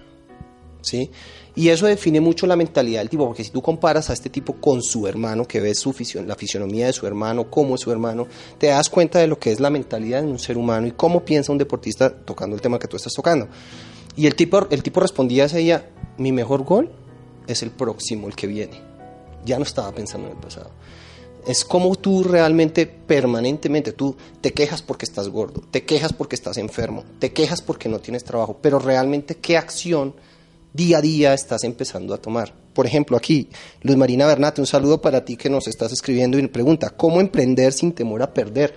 ¿Sí? Y eso define mucho la mentalidad del tipo, porque si tú comparas a este tipo con su hermano, que ves la fisionomía de su hermano, cómo es su hermano, te das cuenta de lo que es la mentalidad de un ser humano y cómo piensa un deportista tocando el tema que tú estás tocando. Y el tipo, el tipo respondía ella, mi mejor gol es el próximo, el que viene. Ya no estaba pensando en el pasado. Es como tú realmente permanentemente, tú te quejas porque estás gordo, te quejas porque estás enfermo, te quejas porque no tienes trabajo, pero realmente qué acción día a día estás empezando a tomar. Por ejemplo, aquí, Luz Marina Bernate, un saludo para ti que nos estás escribiendo y me pregunta, ¿cómo emprender sin temor a perder?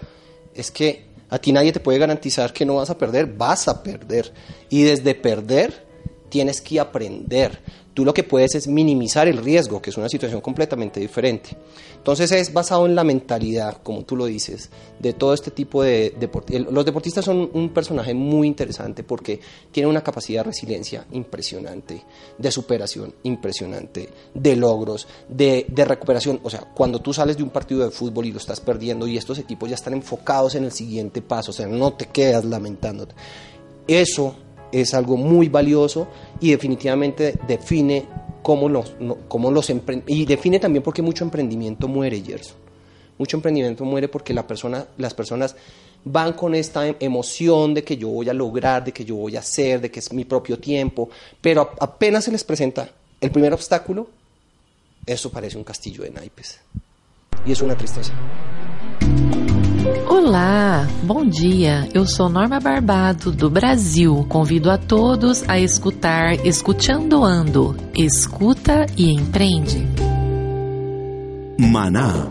Es que a ti nadie te puede garantizar que no vas a perder, vas a perder. Y desde perder tienes que aprender. Tú lo que puedes es minimizar el riesgo, que es una situación completamente diferente. Entonces es basado en la mentalidad, como tú lo dices, de todo este tipo de deportistas. Los deportistas son un personaje muy interesante porque tienen una capacidad de resiliencia impresionante, de superación impresionante, de logros, de, de recuperación. O sea, cuando tú sales de un partido de fútbol y lo estás perdiendo y estos equipos ya están enfocados en el siguiente paso, o sea, no te quedas lamentándote. Eso es algo muy valioso y definitivamente define cómo los, cómo los y define también porque mucho emprendimiento muere, Gerson. Mucho emprendimiento muere porque la persona, las personas van con esta emoción de que yo voy a lograr, de que yo voy a hacer, de que es mi propio tiempo, pero apenas se les presenta el primer obstáculo, eso parece un castillo de naipes. Y es una tristeza. Olá, bom dia. Eu sou Norma Barbado do Brasil. Convido a todos a escutar Escutando Ando. Escuta e empreende. Maná,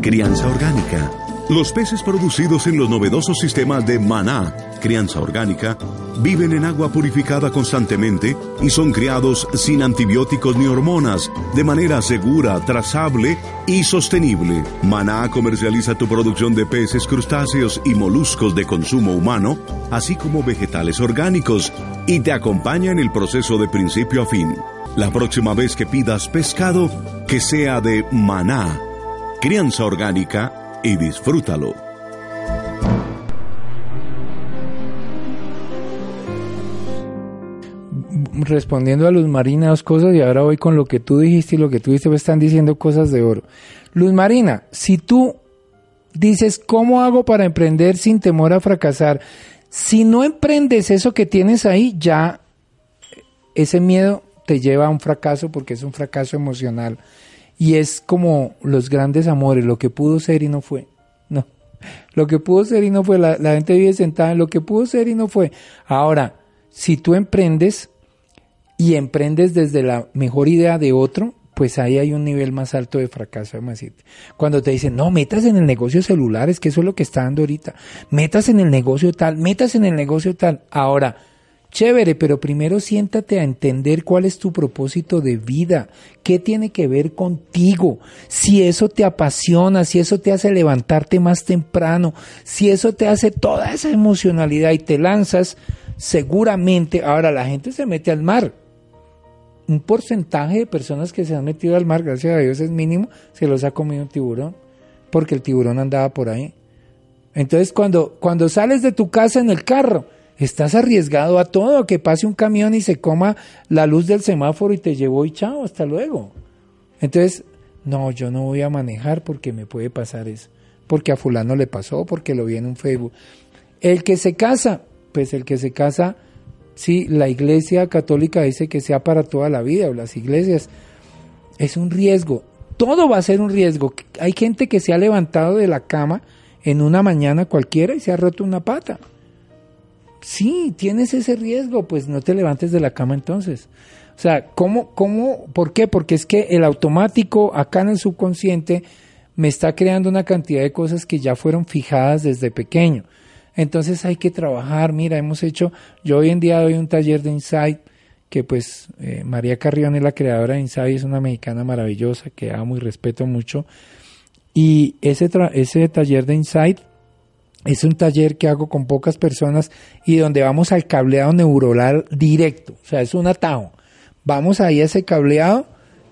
criança orgânica. Los peces producidos en los novedosos sistemas de Maná, crianza orgánica, viven en agua purificada constantemente y son criados sin antibióticos ni hormonas, de manera segura, trazable y sostenible. Maná comercializa tu producción de peces, crustáceos y moluscos de consumo humano, así como vegetales orgánicos, y te acompaña en el proceso de principio a fin. La próxima vez que pidas pescado, que sea de Maná, crianza orgánica, y disfrútalo. Respondiendo a Luz Marina dos cosas y ahora voy con lo que tú dijiste y lo que tú dijiste, pues están diciendo cosas de oro. Luz Marina, si tú dices, ¿cómo hago para emprender sin temor a fracasar? Si no emprendes eso que tienes ahí, ya ese miedo te lleva a un fracaso porque es un fracaso emocional y es como los grandes amores, lo que pudo ser y no fue. No. Lo que pudo ser y no fue. La, gente vive sentada en lo que pudo ser y no fue. Ahora, si tú emprendes y emprendes desde la mejor idea de otro, pues ahí hay un nivel más alto de fracaso, Cuando te dicen, no, metas en el negocio celulares, que eso es lo que está dando ahorita. Metas en el negocio tal, metas en el negocio tal. Ahora, Chévere, pero primero siéntate a entender cuál es tu propósito de vida, qué tiene que ver contigo, si eso te apasiona, si eso te hace levantarte más temprano, si eso te hace toda esa emocionalidad y te lanzas, seguramente, ahora la gente se mete al mar. Un porcentaje de personas que se han metido al mar, gracias a Dios es mínimo, se los ha comido un tiburón, porque el tiburón andaba por ahí. Entonces cuando, cuando sales de tu casa en el carro, Estás arriesgado a todo, que pase un camión y se coma la luz del semáforo y te llevó y chao, hasta luego. Entonces, no, yo no voy a manejar porque me puede pasar eso. porque a fulano le pasó, porque lo vi en un Facebook. El que se casa, pues el que se casa, sí, la iglesia católica dice que sea para toda la vida, o las iglesias, es un riesgo. Todo va a ser un riesgo. Hay gente que se ha levantado de la cama en una mañana cualquiera y se ha roto una pata. Sí, tienes ese riesgo, pues no te levantes de la cama entonces. O sea, ¿cómo, cómo, por qué? Porque es que el automático acá en el subconsciente me está creando una cantidad de cosas que ya fueron fijadas desde pequeño. Entonces hay que trabajar. Mira, hemos hecho, yo hoy en día doy un taller de Insight, que pues eh, María Carrión es la creadora de Insight, es una mexicana maravillosa que amo y respeto mucho. Y ese, ese taller de Insight es un taller que hago con pocas personas y donde vamos al cableado neuronal directo. O sea, es un atajo. Vamos ahí a ese cableado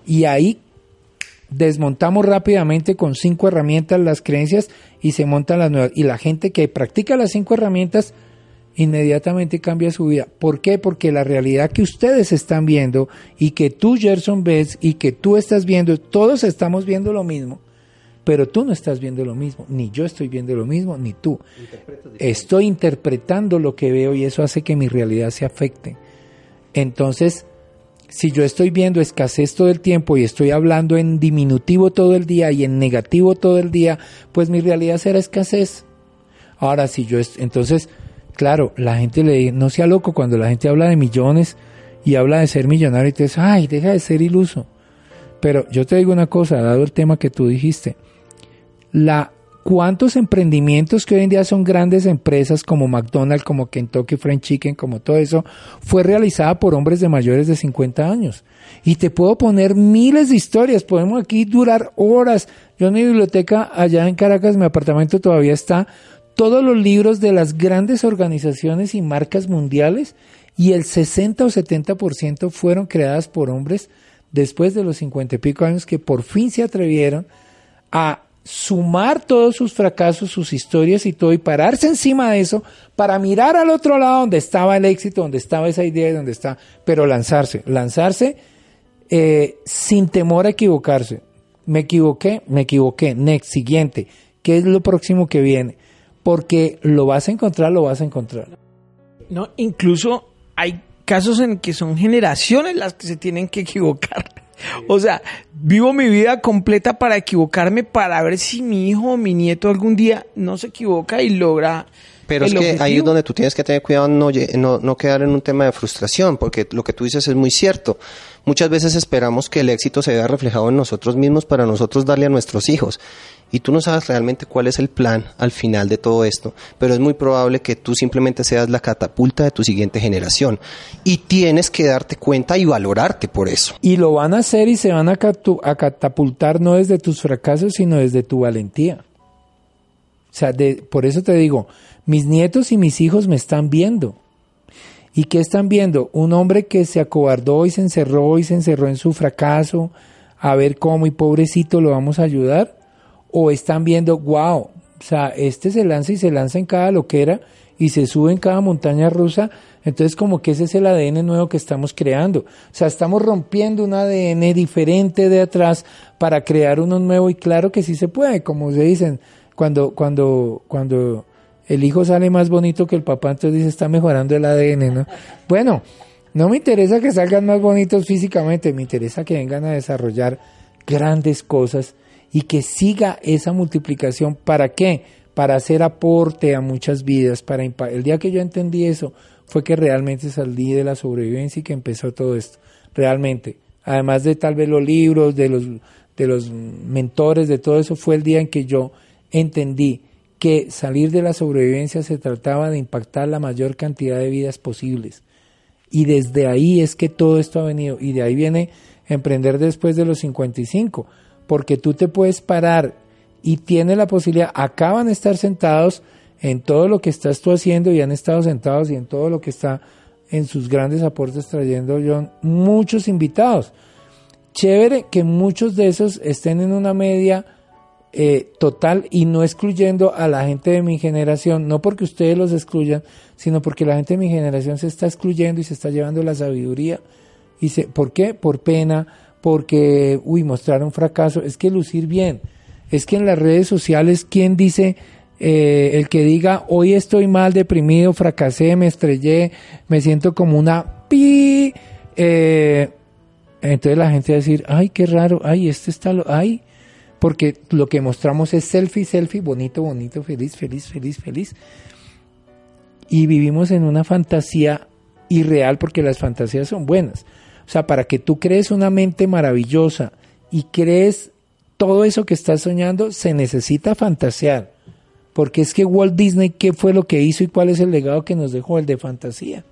y ahí desmontamos rápidamente con cinco herramientas las creencias y se montan las nuevas. Y la gente que practica las cinco herramientas inmediatamente cambia su vida. ¿Por qué? Porque la realidad que ustedes están viendo y que tú, Gerson, ves y que tú estás viendo, todos estamos viendo lo mismo, pero tú no estás viendo lo mismo, ni yo estoy viendo lo mismo, ni tú. Estoy interpretando lo que veo y eso hace que mi realidad se afecte. Entonces, si yo estoy viendo escasez todo el tiempo y estoy hablando en diminutivo todo el día y en negativo todo el día, pues mi realidad será escasez. Ahora, si yo, entonces, claro, la gente le dice, no sea loco cuando la gente habla de millones y habla de ser millonario y te dice, ay, deja de ser iluso. Pero yo te digo una cosa, dado el tema que tú dijiste, la cuántos emprendimientos que hoy en día son grandes empresas como McDonald's, como Kentucky Fried Chicken, como todo eso, fue realizada por hombres de mayores de 50 años. Y te puedo poner miles de historias, podemos aquí durar horas. Yo en mi biblioteca allá en Caracas, mi apartamento todavía está, todos los libros de las grandes organizaciones y marcas mundiales y el 60 o 70% fueron creadas por hombres después de los 50 y pico años que por fin se atrevieron a sumar todos sus fracasos, sus historias y todo, y pararse encima de eso para mirar al otro lado donde estaba el éxito, donde estaba esa idea y donde está, pero lanzarse, lanzarse eh, sin temor a equivocarse. Me equivoqué, me equivoqué. Next, siguiente. ¿Qué es lo próximo que viene? Porque lo vas a encontrar, lo vas a encontrar. No, incluso hay casos en que son generaciones las que se tienen que equivocar. O sea, vivo mi vida completa para equivocarme, para ver si mi hijo o mi nieto algún día no se equivoca y logra. Pero es que ahí es donde tú tienes que tener cuidado no, no, no quedar en un tema de frustración, porque lo que tú dices es muy cierto. Muchas veces esperamos que el éxito se vea reflejado en nosotros mismos para nosotros darle a nuestros hijos y tú no sabes realmente cuál es el plan al final de todo esto, pero es muy probable que tú simplemente seas la catapulta de tu siguiente generación y tienes que darte cuenta y valorarte por eso. Y lo van a hacer y se van a, catapultar no desde tus fracasos, sino desde tu valentía. O sea, por eso te digo, mis nietos y mis hijos me están viendo. ¿Y qué están viendo? Un hombre que se acobardó y se encerró y se encerró en su fracaso, a ver cómo y pobrecito lo vamos a ayudar o están viendo, wow, o sea, este se lanza y se lanza en cada loquera y se sube en cada montaña rusa, entonces como que ese es el ADN nuevo que estamos creando. O sea, estamos rompiendo un ADN diferente de atrás para crear uno nuevo y claro que sí se puede, como se dicen, cuando, cuando, cuando el hijo sale más bonito que el papá, entonces dice, está mejorando el ADN, ¿no? Bueno, no me interesa que salgan más bonitos físicamente, me interesa que vengan a desarrollar grandes cosas y que siga esa multiplicación. ¿Para qué? Para hacer aporte a muchas vidas. Para el día que yo entendí eso fue que realmente salí de la sobrevivencia y que empezó todo esto. Realmente. Además de tal vez los libros, de los, de los mentores, de todo eso, fue el día en que yo entendí que salir de la sobrevivencia se trataba de impactar la mayor cantidad de vidas posibles. Y desde ahí es que todo esto ha venido. Y de ahí viene emprender después de los 55 porque tú te puedes parar y tienes la posibilidad, acaban de estar sentados en todo lo que estás tú haciendo y han estado sentados y en todo lo que está en sus grandes aportes trayendo John muchos invitados. Chévere que muchos de esos estén en una media eh, total y no excluyendo a la gente de mi generación, no porque ustedes los excluyan, sino porque la gente de mi generación se está excluyendo y se está llevando la sabiduría. Y se, ¿Por qué? Por pena, porque, uy, mostrar un fracaso, es que lucir bien. es que en las redes sociales, ¿quién dice, eh, el que diga, hoy estoy mal, deprimido, fracasé, me estrellé, me siento como una pi, eh, entonces la gente va a decir, ay, qué raro, ay, este está, lo, ay, porque lo que mostramos es selfie, selfie, bonito, bonito, feliz, feliz, feliz, feliz. Y vivimos en una fantasía irreal porque las fantasías son buenas. O sea, para que tú crees una mente maravillosa y crees todo eso que estás soñando, se necesita fantasear. Porque es que Walt Disney, ¿qué fue lo que hizo y cuál es el legado que nos dejó? El de fantasía.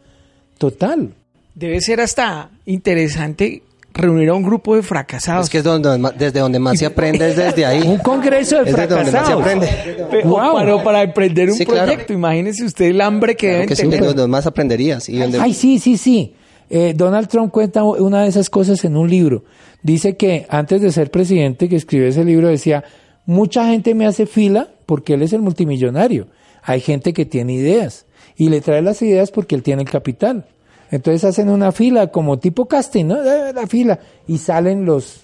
Total. Debe ser hasta interesante reunir a un grupo de fracasados. Es que es donde, desde donde más se aprende es desde ahí. Un congreso de Es desde donde más se fracasados. aprende. Wow. para, para emprender un Sí, claro. proyecto, imagínese usted el hambre que Claro deben que sí, tener. desde donde más aprenderías. Y donde, Ay, sí, sí, sí. Eh, Donald Trump cuenta una de esas cosas en un libro. Dice que antes de ser presidente, que escribió ese libro, decía, mucha gente me hace fila porque él es el multimillonario. Hay gente que tiene ideas y le trae las ideas porque él tiene el capital. Entonces hacen una fila como tipo casting, ¿no? Eh, La fila y salen los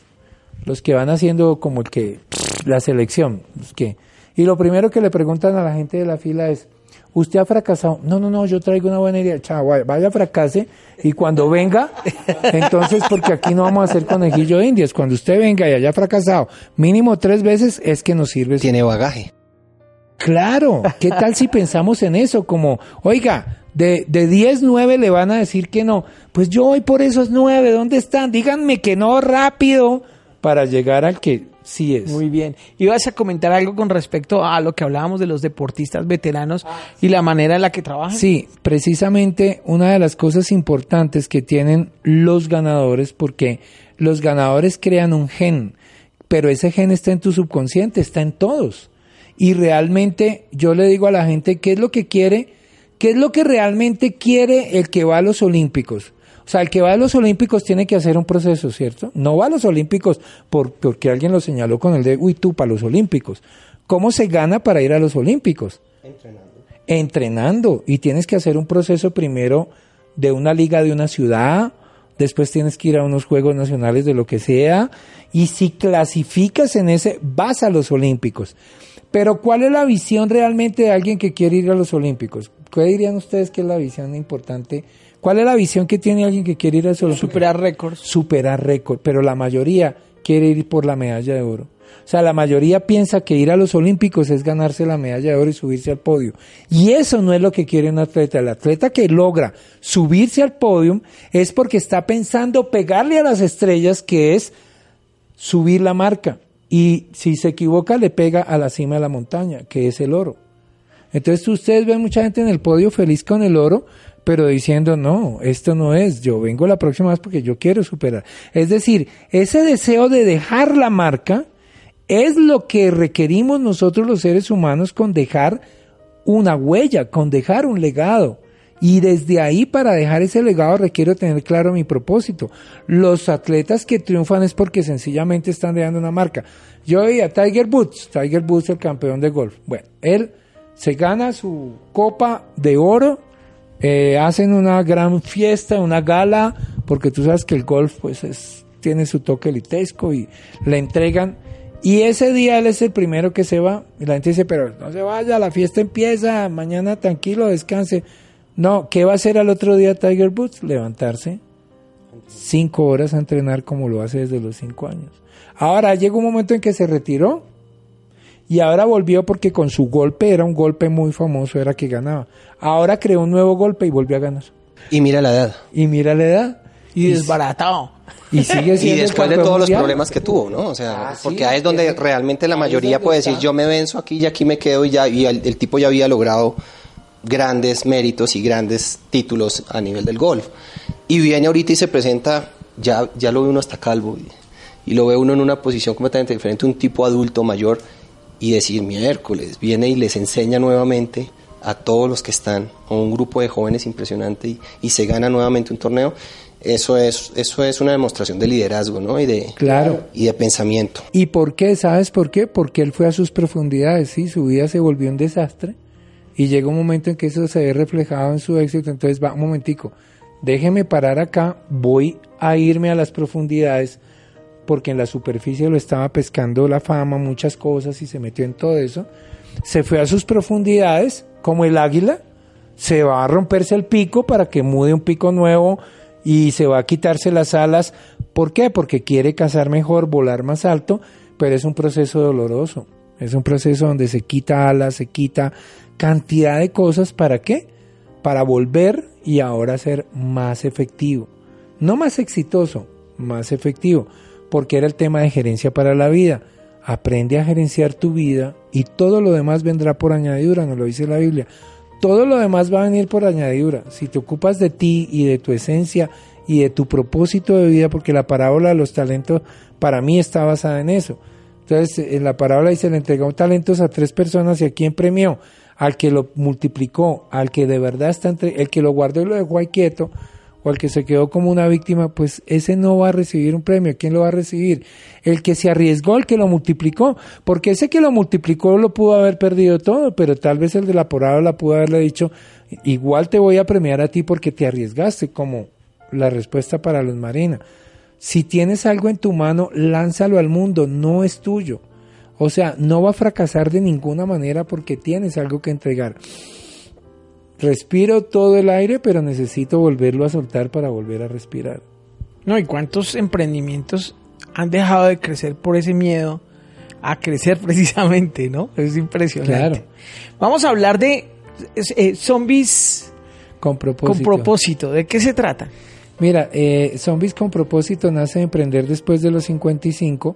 los que van haciendo como el que la selección, los que y lo primero que le preguntan a la gente de la fila es ¿Usted ha fracasado? No, no, no, yo traigo una buena idea. Chao, vaya, fracase y cuando venga, entonces, porque aquí no vamos a hacer conejillo de indias. Cuando usted venga y haya fracasado mínimo tres veces, es que nos sirve. tiene bagaje. Claro, ¿qué tal si pensamos en eso? Como, oiga, de, de 10, 9 le van a decir que no. Pues yo voy por esos 9, ¿dónde están? Díganme que no rápido para llegar al que sí es. Muy bien. Ibas a comentar algo con respecto a lo que hablábamos de los deportistas veteranos y la manera en la que trabajan. Sí, precisamente una de las cosas importantes que tienen los ganadores, porque los ganadores crean un gen, pero ese gen está en tu subconsciente, está en todos. Y realmente yo le digo a la gente qué es lo que quiere, qué es lo que realmente quiere el que va a los Olímpicos. O sea, el que va a los Olímpicos tiene que hacer un proceso, ¿cierto? No va a los Olímpicos por, porque alguien lo señaló con el de, uy, tú para los Olímpicos. ¿Cómo se gana para ir a los Olímpicos? entrenando y tienes que hacer un proceso primero de una liga de una ciudad, después tienes que ir a unos Juegos Nacionales de lo que sea y si clasificas en ese vas a los Olímpicos. Pero ¿cuál es la visión realmente de alguien que quiere ir a los Olímpicos? ¿Qué dirían ustedes que es la visión importante? ¿Cuál es la visión que tiene alguien que quiere ir a los Olímpicos? Superar récords. superar récord, pero la mayoría quiere ir por la medalla de oro. O sea, la mayoría piensa que ir a los Olímpicos es ganarse la medalla de oro y subirse al podio. Y eso no es lo que quiere un atleta. El atleta que logra subirse al podio es porque está pensando pegarle a las estrellas, que es subir la marca. Y si se equivoca, le pega a la cima de la montaña, que es el oro. Entonces ustedes ven mucha gente en el podio feliz con el oro, pero diciendo, no, esto no es, yo vengo la próxima vez porque yo quiero superar. Es decir, ese deseo de dejar la marca es lo que requerimos nosotros los seres humanos con dejar una huella, con dejar un legado. Y desde ahí para dejar ese legado requiero tener claro mi propósito. Los atletas que triunfan es porque sencillamente están dejando una marca. Yo veía Tiger Woods, Tiger Woods el campeón de golf. Bueno, él se gana su copa de oro, eh, hacen una gran fiesta, una gala, porque tú sabes que el golf pues es, tiene su toque elitesco y le entregan. Y ese día él es el primero que se va. Y la gente dice, pero no se vaya, la fiesta empieza, mañana tranquilo, descanse. No, ¿qué va a hacer al otro día Tiger Woods? Levantarse cinco horas a entrenar como lo hace desde los cinco años. Ahora llegó un momento en que se retiró y ahora volvió porque con su golpe era un golpe muy famoso, era que ganaba. Ahora creó un nuevo golpe y volvió a ganar. Y mira la edad. Y mira la edad. Y desbaratado. Y sigue Y siendo el después de todos los problemas que tuvo, ¿no? O sea, Ah, sí, porque ahí es donde ese- realmente la mayoría puede está. decir, yo me venzo aquí y aquí me quedo y ya, y el, el tipo ya había logrado grandes méritos y grandes títulos a nivel del golf. Y viene ahorita y se presenta, ya, ya lo ve uno hasta calvo y, y lo ve uno en una posición completamente diferente, un tipo adulto mayor y decir, miércoles, viene y les enseña nuevamente a todos los que están, a un grupo de jóvenes impresionante y, y se gana nuevamente un torneo. Eso es, eso es una demostración de liderazgo, ¿no? Y de, Claro. y de pensamiento. ¿Y por qué? ¿Sabes por qué? Porque él fue a sus profundidades, sí, su vida se volvió un desastre y llega un momento en que eso se ve reflejado en su éxito, entonces va, un momentico, déjeme parar acá, voy a irme a las profundidades porque en la superficie lo estaba pescando la fama, muchas cosas y se metió en todo eso. Se fue a sus profundidades, como el águila, se va a romperse el pico para que mude un pico nuevo y se va a quitarse las alas. ¿Por qué? Porque quiere cazar mejor, volar más alto, pero es un proceso doloroso. Es un proceso donde se quita alas, se quita cantidad de cosas. ¿Para qué? Para volver y ahora ser más efectivo. No más exitoso, más efectivo, porque era el tema de gerencia para la vida. Aprende a gerenciar tu vida y todo lo demás vendrá por añadidura, nos lo dice la Biblia. Todo lo demás va a venir por añadidura. Si te ocupas de ti y de tu esencia y de tu propósito de vida, porque la parábola de los talentos para mí está basada en eso. Entonces, en la parábola dice, le entregó talentos a tres personas y a quién premió, al que lo multiplicó, al que de verdad está entre, el que lo guardó y lo dejó ahí quieto, o el que se quedó como una víctima, pues ese no va a recibir un premio. ¿Quién lo va a recibir? El que se arriesgó, el que lo multiplicó. Porque ese que lo multiplicó lo pudo haber perdido todo, pero tal vez el de la la pudo haberle dicho, igual te voy a premiar a ti porque te arriesgaste, como la respuesta para los Marina. Si tienes algo en tu mano, lánzalo al mundo, no es tuyo. O sea, no va a fracasar de ninguna manera porque tienes algo que entregar respiro todo el aire, pero necesito volverlo a soltar para volver a respirar. No, ¿y cuántos emprendimientos han dejado de crecer por ese miedo a crecer precisamente, no? Es impresionante. Claro. Vamos a hablar de eh, zombies con propósito. con propósito. ¿De qué se trata? Mira, eh, Zombies con propósito nace de emprender después de los 55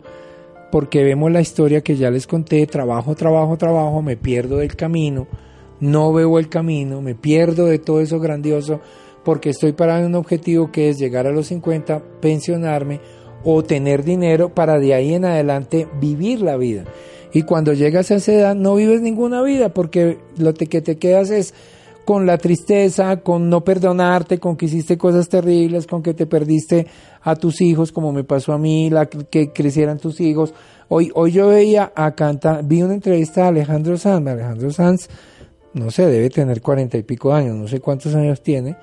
porque vemos la historia que ya les conté, trabajo, trabajo, trabajo, me pierdo del camino, no veo el camino, me pierdo de todo eso grandioso porque estoy parado en un objetivo que es llegar a los 50, pensionarme o tener dinero para de ahí en adelante vivir la vida. Y cuando llegas a esa edad no vives ninguna vida porque lo que te quedas es con la tristeza, con no perdonarte, con que hiciste cosas terribles, con que te perdiste a tus hijos, como me pasó a mí, la, que crecieran tus hijos. Hoy, hoy yo veía a cantar, vi una entrevista a Alejandro Sanz, Alejandro Sanz no sé, debe tener cuarenta y pico años, no sé cuántos años tiene,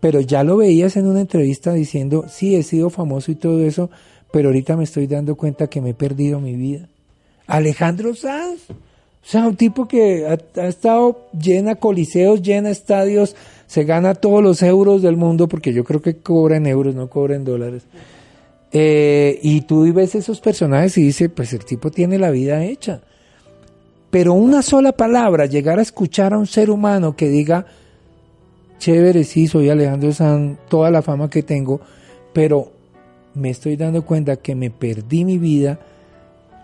pero ya lo veías en una entrevista diciendo, sí, he sido famoso y todo eso, pero ahorita me estoy dando cuenta que me he perdido mi vida. Alejandro Sanz, o sea, un tipo que ha, estado llena coliseos, llena estadios, se gana todos los euros del mundo, porque yo creo que cobra en euros, no cobra en dólares. Eh, y tú ves esos personajes y dices, pues el tipo tiene la vida hecha. Pero una sola palabra, llegar a escuchar a un ser humano que diga, chévere, sí, soy Alejandro San, toda la fama que tengo, pero me estoy dando cuenta que me perdí mi vida,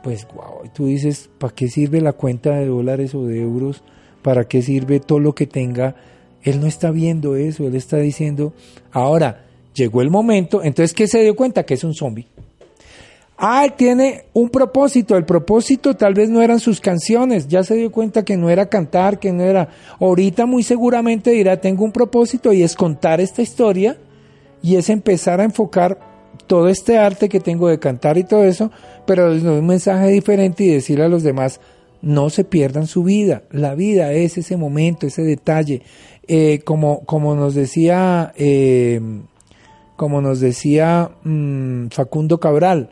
pues wow, tú dices, ¿para qué sirve la cuenta de dólares o de euros? ¿Para qué sirve todo lo que tenga? Él no está viendo eso, él está diciendo, ahora, llegó el momento, entonces, ¿qué se dio cuenta? Que es un zombie. Ah, tiene un propósito. El propósito tal vez no eran sus canciones. Ya se dio cuenta que no era cantar, que no era. Ahorita muy seguramente dirá, tengo un propósito y es contar esta historia y es empezar a enfocar todo este arte que tengo de cantar y todo eso, pero un mensaje diferente y decirle a los demás, no se pierdan su vida. La vida es ese momento, ese detalle. Eh, como, como nos decía, eh, como nos decía mm, Facundo Cabral,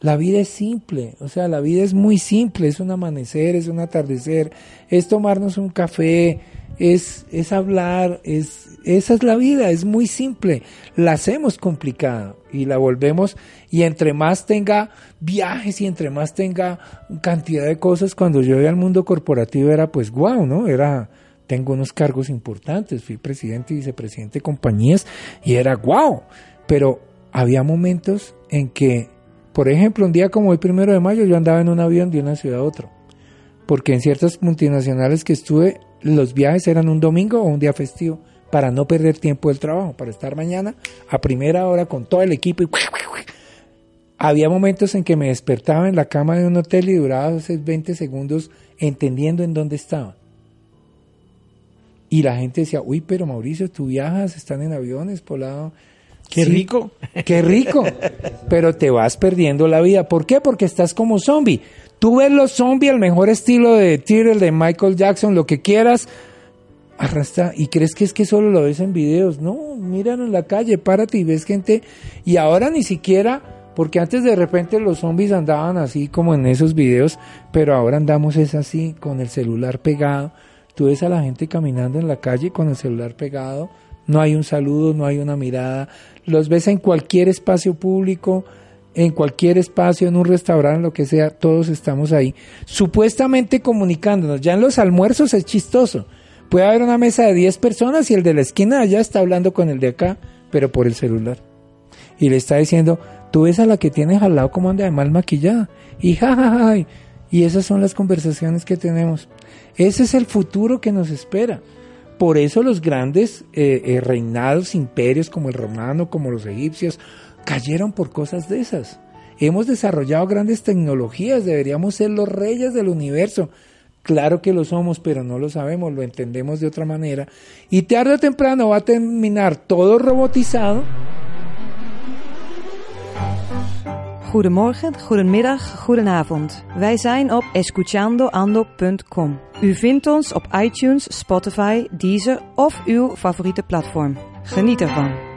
la vida es simple, o sea, la vida es muy simple, es un amanecer, es un atardecer, es tomarnos un café, es, es hablar, es, esa es la vida, es muy simple. La hacemos complicada y la volvemos, y entre más tenga viajes y entre más tenga cantidad de cosas, cuando yo iba al mundo corporativo era pues guau, ¿no? Era, tengo unos cargos importantes, fui presidente y vicepresidente de compañías y era guau, pero había momentos en que por ejemplo, un día como hoy, primero de mayo, yo andaba en un avión de una ciudad a otra. Porque en ciertas multinacionales que estuve, los viajes eran un domingo o un día festivo, para no perder tiempo del trabajo, para estar mañana a primera hora con todo el equipo. Y... Había momentos en que me despertaba en la cama de un hotel y duraba esos 20 segundos entendiendo en dónde estaba. Y la gente decía, uy, pero Mauricio, tú viajas, están en aviones, por lado Qué rico. Qué rico. Pero te vas perdiendo la vida. ¿Por qué? Porque estás como zombie. Tú ves los zombies al mejor estilo de Tyrell, de Michael Jackson, lo que quieras. Arrastra. Y crees que es que solo lo ves en videos. No, míralo en la calle, párate y ves gente. Y ahora ni siquiera Porque antes de repente los zombies andaban así como en esos videos, pero ahora andamos es así, con el celular pegado. Tú ves a la gente caminando en la calle con el celular pegado, no hay un saludo, no hay una mirada. Los ves en cualquier espacio público, en cualquier espacio, en un restaurante, lo que sea, todos estamos ahí, supuestamente comunicándonos. Ya en los almuerzos es chistoso. Puede haber una mesa de 10 personas y el de la esquina allá está hablando con el de acá, pero por el celular. Y le está diciendo, tú ves a la que tienes al lado como anda de mal maquillada. Y jajaja. Y esas son las conversaciones que tenemos. Ese es el futuro que nos espera. Por eso los grandes eh, eh, reinados, imperios como el romano, como los egipcios, cayeron por cosas de esas. Hemos desarrollado grandes tecnologías, deberíamos ser los reyes del universo. Claro que lo somos, pero no lo sabemos, lo entendemos de otra manera. Y tarde o temprano va a terminar todo robotizado. Goedemorgen, goedemiddag, goedenavond. Wij zijn op escuchandoando.com. U vindt ons op iTunes, Spotify, Deezer of uw favoriete platform. Geniet ervan.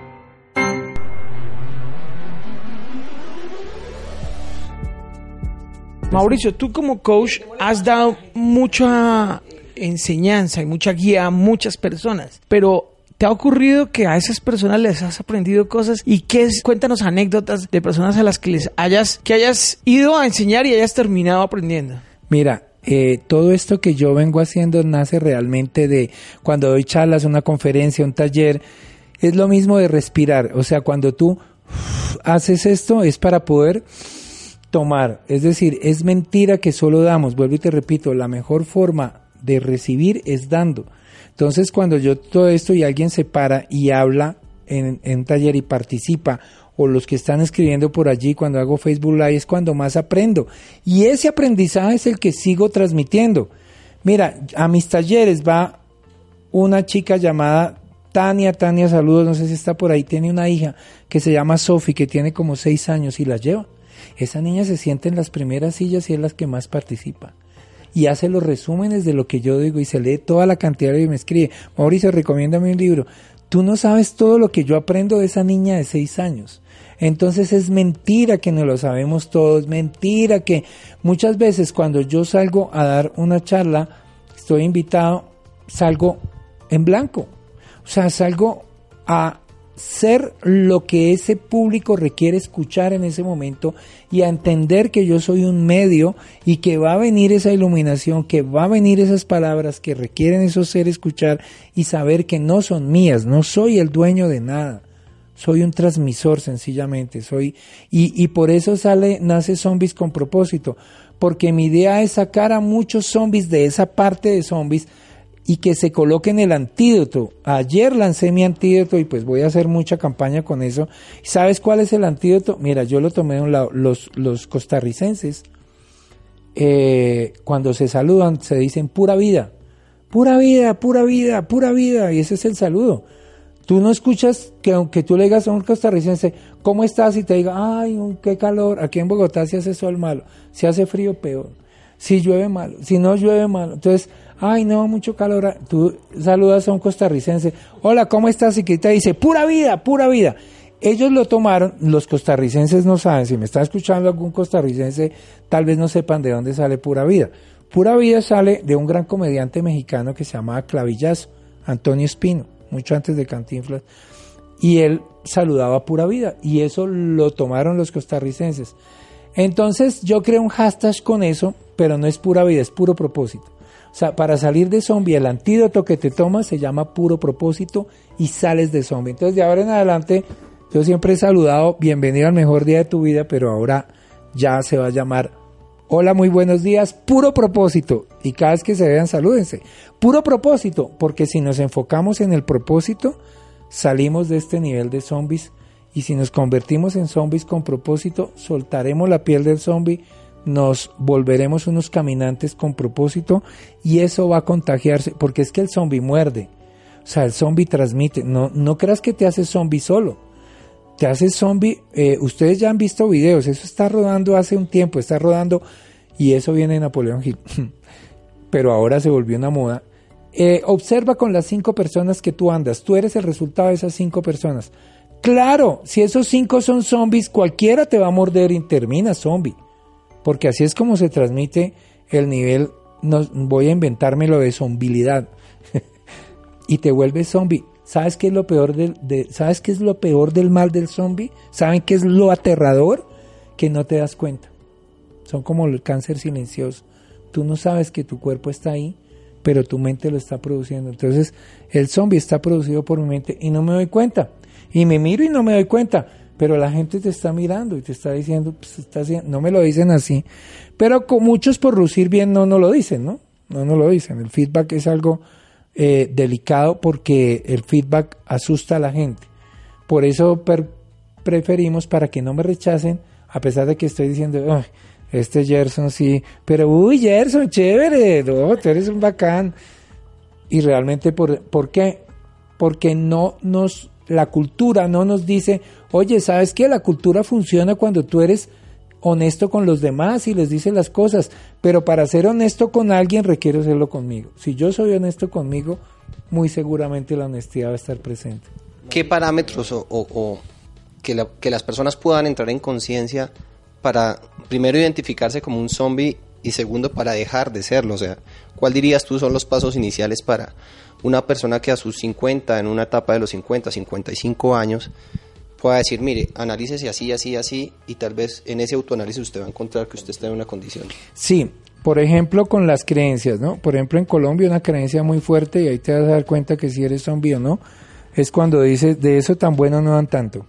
Mauricio, tú como coach has dado mucha enseñanza y mucha guía a muchas personas, pero ¿Te ha ocurrido que a esas personas les has aprendido cosas y qué es? Cuéntanos anécdotas de personas a las que les hayas que hayas ido a enseñar y hayas terminado aprendiendo. Mira, eh, todo esto que yo vengo haciendo nace realmente de cuando doy charlas, una conferencia, un taller, es lo mismo de respirar. O sea, cuando tú haces esto es para poder tomar. Es decir, es mentira que solo damos. Vuelvo y te repito, la mejor forma de recibir es dando. Entonces, cuando yo todo esto y alguien se para y habla en, en taller y participa, o los que están escribiendo por allí cuando hago Facebook Live, es cuando más aprendo. Y ese aprendizaje es el que sigo transmitiendo. Mira, a mis talleres va una chica llamada Tania, Tania, saludos, no sé si está por ahí, tiene una hija que se llama Sofi, que tiene como seis años y la lleva. Esa niña se siente en las primeras sillas y es la que más participa. Y hace los resúmenes de lo que yo digo y se lee toda la cantidad y me escribe. Mauricio, recomiéndame un libro. Tú no sabes todo lo que yo aprendo de esa niña de seis años. Entonces es mentira que no lo sabemos todos, mentira que muchas veces cuando yo salgo a dar una charla, estoy invitado, salgo en blanco. O sea, salgo a ser lo que ese público requiere escuchar en ese momento y a entender que yo soy un medio y que va a venir esa iluminación, que va a venir esas palabras que requieren esos ser escuchar y saber que no son mías, no soy el dueño de nada. Soy un transmisor sencillamente, soy y, y por eso sale nace zombies con propósito, porque mi idea es sacar a muchos zombies de esa parte de zombies y que se coloquen el antídoto. Ayer lancé mi antídoto y pues voy a hacer mucha campaña con eso. ¿Sabes cuál es el antídoto? Mira, yo lo tomé de un lado. Los, los costarricenses, eh, cuando se saludan, se dicen pura vida. Pura vida, pura vida, pura vida. Y ese es el saludo. Tú no escuchas que aunque tú le digas a un costarricense, ¿cómo estás? Y te diga, ay, qué calor. Aquí en Bogotá se hace sol malo. Si hace frío, peor. Si llueve malo. Si no llueve malo. Entonces, ay no, mucho calor, tú saludas a un costarricense, hola, ¿cómo estás? Y que te dice, pura vida, pura vida. Ellos lo tomaron, los costarricenses no saben, si me está escuchando algún costarricense, tal vez no sepan de dónde sale pura vida. Pura vida sale de un gran comediante mexicano que se llamaba Clavillazo, Antonio Espino, mucho antes de Cantinflas, y él saludaba pura vida, y eso lo tomaron los costarricenses. Entonces yo creo un hashtag con eso, pero no es pura vida, es puro propósito. Para salir de zombie, el antídoto que te tomas se llama puro propósito y sales de zombie. Entonces, de ahora en adelante, yo siempre he saludado, bienvenido al mejor día de tu vida, pero ahora ya se va a llamar Hola, muy buenos días, puro propósito. Y cada vez que se vean, salúdense. Puro propósito, porque si nos enfocamos en el propósito, salimos de este nivel de zombies. Y si nos convertimos en zombies con propósito, soltaremos la piel del zombie, nos volveremos unos caminantes con propósito y eso va a contagiarse, porque es que el zombie muerde. O sea, el zombie transmite. No, no creas que te hace zombie solo. Te hace zombie. Eh, ustedes ya han visto videos. Eso está rodando hace un tiempo. Está rodando. Y eso viene de Napoleón Hill. Pero ahora se volvió una moda. Eh, observa con las cinco personas que tú andas. Tú eres el resultado de esas cinco personas. Claro, si esos cinco son zombies, cualquiera te va a morder y termina zombie. Porque así es como se transmite el nivel, no, voy a inventármelo de zombilidad. y te vuelves zombie. ¿Sabes qué es lo peor del, de, ¿sabes qué es lo peor del mal del zombie? ¿Saben qué es lo aterrador? Que no te das cuenta. Son como el cáncer silencioso. Tú no sabes que tu cuerpo está ahí, pero tu mente lo está produciendo. Entonces, el zombie está producido por mi mente y no me doy cuenta. Y me miro y no me doy cuenta. Pero la gente te está mirando y te está diciendo, pues está haciendo, no me lo dicen así. Pero con muchos por lucir bien no no lo dicen, ¿no? No no lo dicen. El feedback es algo eh, delicado porque el feedback asusta a la gente. Por eso preferimos para que no me rechacen, a pesar de que estoy diciendo, este Gerson sí, pero uy, Gerson, chévere, no, tú eres un bacán. Y realmente, ¿por, ¿por qué? Porque no nos la cultura no nos dice, oye, ¿sabes qué? La cultura funciona cuando tú eres honesto con los demás y les dices las cosas, pero para ser honesto con alguien requiero serlo conmigo. Si yo soy honesto conmigo, muy seguramente la honestidad va a estar presente. ¿Qué parámetros o, que, que las personas puedan entrar en conciencia para primero identificarse como un zombie y segundo para dejar de serlo? O sea, ¿cuál dirías tú son los pasos iniciales para una persona que a sus 50, en una etapa de los 50, 55 años, pueda decir, mire, analícese así, así, así, y tal vez en ese autoanálisis usted va a encontrar que usted está en una condición. Sí, por ejemplo, con las creencias, ¿no? Por ejemplo, en Colombia una creencia muy fuerte, y ahí te vas a dar cuenta que si eres zombie o no, es cuando dices, de eso tan bueno no dan tanto.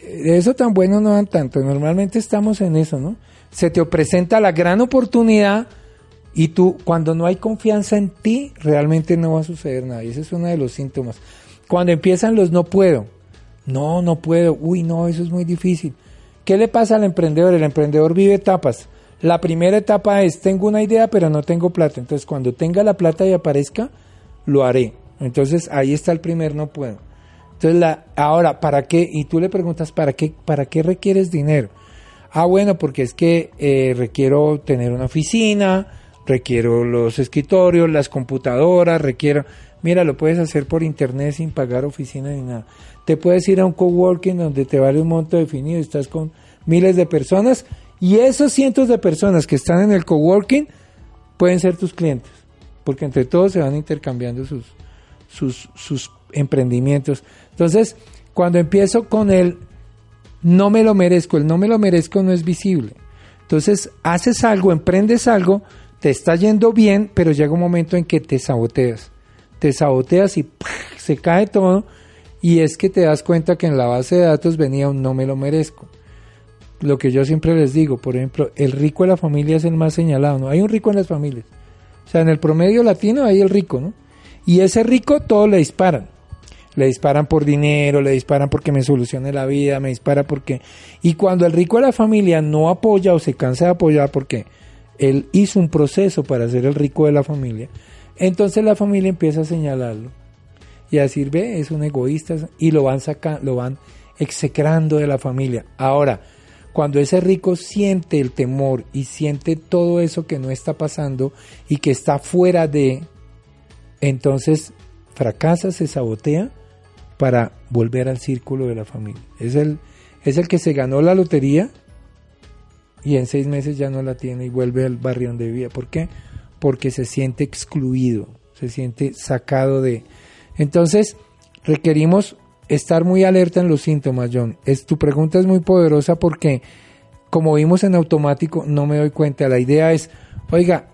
De eso tan bueno no dan tanto. Normalmente estamos en eso, ¿no? Se te presenta la gran oportunidad y tú, cuando no hay confianza en ti, realmente no va a suceder nada. Y ese es uno de los síntomas. Cuando empiezan los no puedo. No, no puedo. Uy, no, eso es muy difícil. ¿Qué le pasa al emprendedor? El emprendedor vive etapas. La primera etapa es, tengo una idea, pero no tengo plata. Entonces, cuando tenga la plata y aparezca, lo haré. Entonces, ahí está el primer no puedo. Entonces, la, ahora, ¿para qué? Y tú le preguntas, ¿para qué, ¿para qué requieres dinero? Ah, bueno, porque es que eh, requiero tener una oficina, requiero los escritorios, las computadoras, requiero... Mira, lo puedes hacer por internet sin pagar oficina ni nada. Te puedes ir a un coworking donde te vale un monto definido, estás con miles de personas y esos cientos de personas que están en el coworking pueden ser tus clientes, porque entre todos se van intercambiando sus, sus, sus emprendimientos. Entonces, cuando empiezo con el no me lo merezco, el no me lo merezco no es visible. Entonces, haces algo, emprendes algo, te está yendo bien, pero llega un momento en que te saboteas. Te saboteas y se cae todo. Y es que te das cuenta que en la base de datos venía un no me lo merezco. Lo que yo siempre les digo, por ejemplo, el rico de la familia es el más señalado, ¿no? Hay un rico en las familias. O sea, en el promedio latino hay el rico, ¿no? Y ese rico todos le disparan. Le disparan por dinero, le disparan porque me solucione la vida, me dispara porque... Y cuando el rico de la familia no apoya o se cansa de apoyar porque él hizo un proceso para ser el rico de la familia, entonces la familia empieza a señalarlo y a decir, ve, es un egoísta y lo van sacando, lo van execrando de la familia. Ahora, cuando ese rico siente el temor y siente todo eso que no está pasando y que está fuera de, entonces fracasa, se sabotea para volver al círculo de la familia. Es el, es el que se ganó la lotería y en seis meses ya no la tiene y vuelve al barrio donde vivía. ¿Por qué? Porque se siente excluido, se siente sacado de... Entonces, requerimos estar muy alerta en los síntomas, John. Es, tu pregunta es muy poderosa porque, como vimos en automático, no me doy cuenta. La idea es, oiga,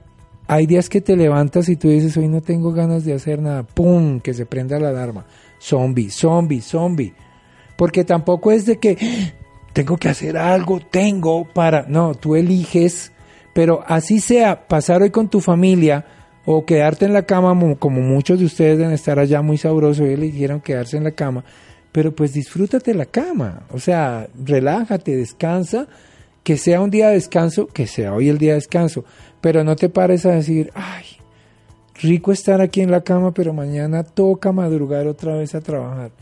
hay días que te levantas y tú dices, hoy no tengo ganas de hacer nada. ¡Pum! Que se prenda la alarma. Zombie, zombie, zombie. Porque tampoco es de que tengo que hacer algo, tengo para... No, tú eliges, pero así sea, pasar hoy con tu familia o quedarte en la cama, como muchos de ustedes deben estar allá muy sabrosos y eligieron quedarse en la cama, pero pues disfrútate la cama, o sea, relájate, descansa, que sea un día de descanso, que sea hoy el día de descanso, pero no te pares a decir, ay, rico estar aquí en la cama, pero mañana toca madrugar otra vez a trabajar.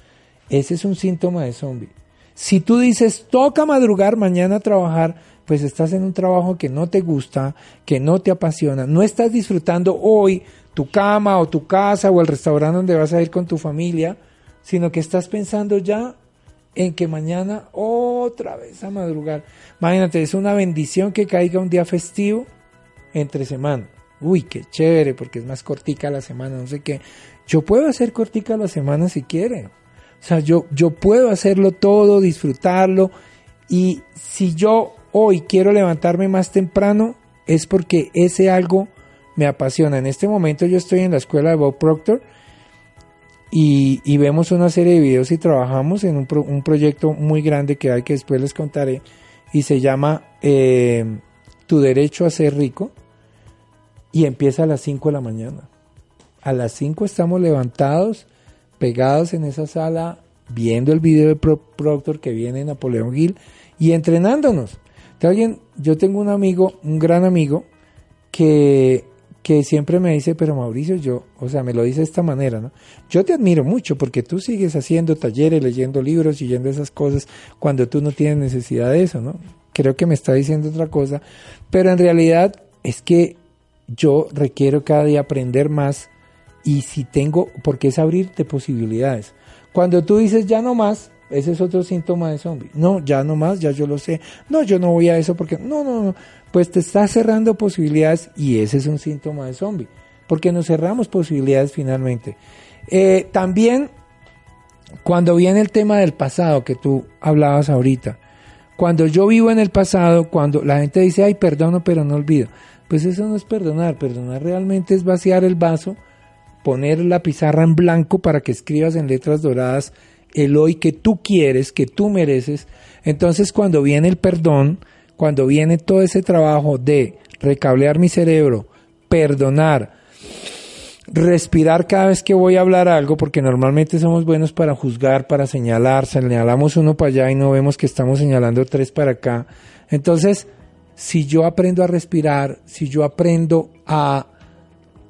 Ese es un síntoma de zombie. Si tú dices, toca madrugar mañana a trabajar, pues estás en un trabajo que no te gusta, que no te apasiona, no estás disfrutando hoy tu cama o tu casa o el restaurante donde vas a ir con tu familia, sino que estás pensando ya en que mañana otra vez a madrugar. Imagínate, es una bendición que caiga un día festivo entre semana. Uy, qué chévere, porque es más cortica la semana, no sé qué. Yo puedo hacer cortica la semana si quiere. O sea, yo, yo puedo hacerlo todo, disfrutarlo. Y si yo hoy quiero levantarme más temprano, es porque ese algo me apasiona. En este momento yo estoy en la escuela de Bob Proctor y, vemos una serie de videos y trabajamos en un, proyecto muy grande que hay que después les contaré y se llama eh, Tu derecho a ser rico y empieza a las 5 de la mañana. A las 5 estamos levantados, pegados en esa sala, viendo el video de Proctor que viene Napoleón Gil y entrenándonos. alguien, yo tengo un amigo, un gran amigo, que que siempre me dice, pero Mauricio, yo, o sea, me lo dice de esta manera, ¿no? Yo te admiro mucho porque tú sigues haciendo talleres, leyendo libros, yendo esas cosas cuando tú no tienes necesidad de eso, ¿no? Creo que me está diciendo otra cosa, pero en realidad es que yo requiero cada día aprender más y si tengo, porque es abrirte posibilidades. Cuando tú dices ya no más, ese es otro síntoma de zombie. No, ya no más, ya yo lo sé. No, yo no voy a eso porque no, no, no pues te está cerrando posibilidades y ese es un síntoma de zombie, porque nos cerramos posibilidades finalmente. Eh, también, cuando viene el tema del pasado que tú hablabas ahorita, cuando yo vivo en el pasado, cuando la gente dice, ay, perdono, pero no olvido, pues eso no es perdonar, perdonar realmente es vaciar el vaso, poner la pizarra en blanco para que escribas en letras doradas el hoy que tú quieres, que tú mereces. Entonces cuando viene el perdón, cuando viene todo ese trabajo de recablear mi cerebro, perdonar, respirar cada vez que voy a hablar algo, porque normalmente somos buenos para juzgar, para señalar, señalamos uno para allá y no vemos que estamos señalando tres para acá. Entonces, si yo aprendo a respirar, si yo aprendo a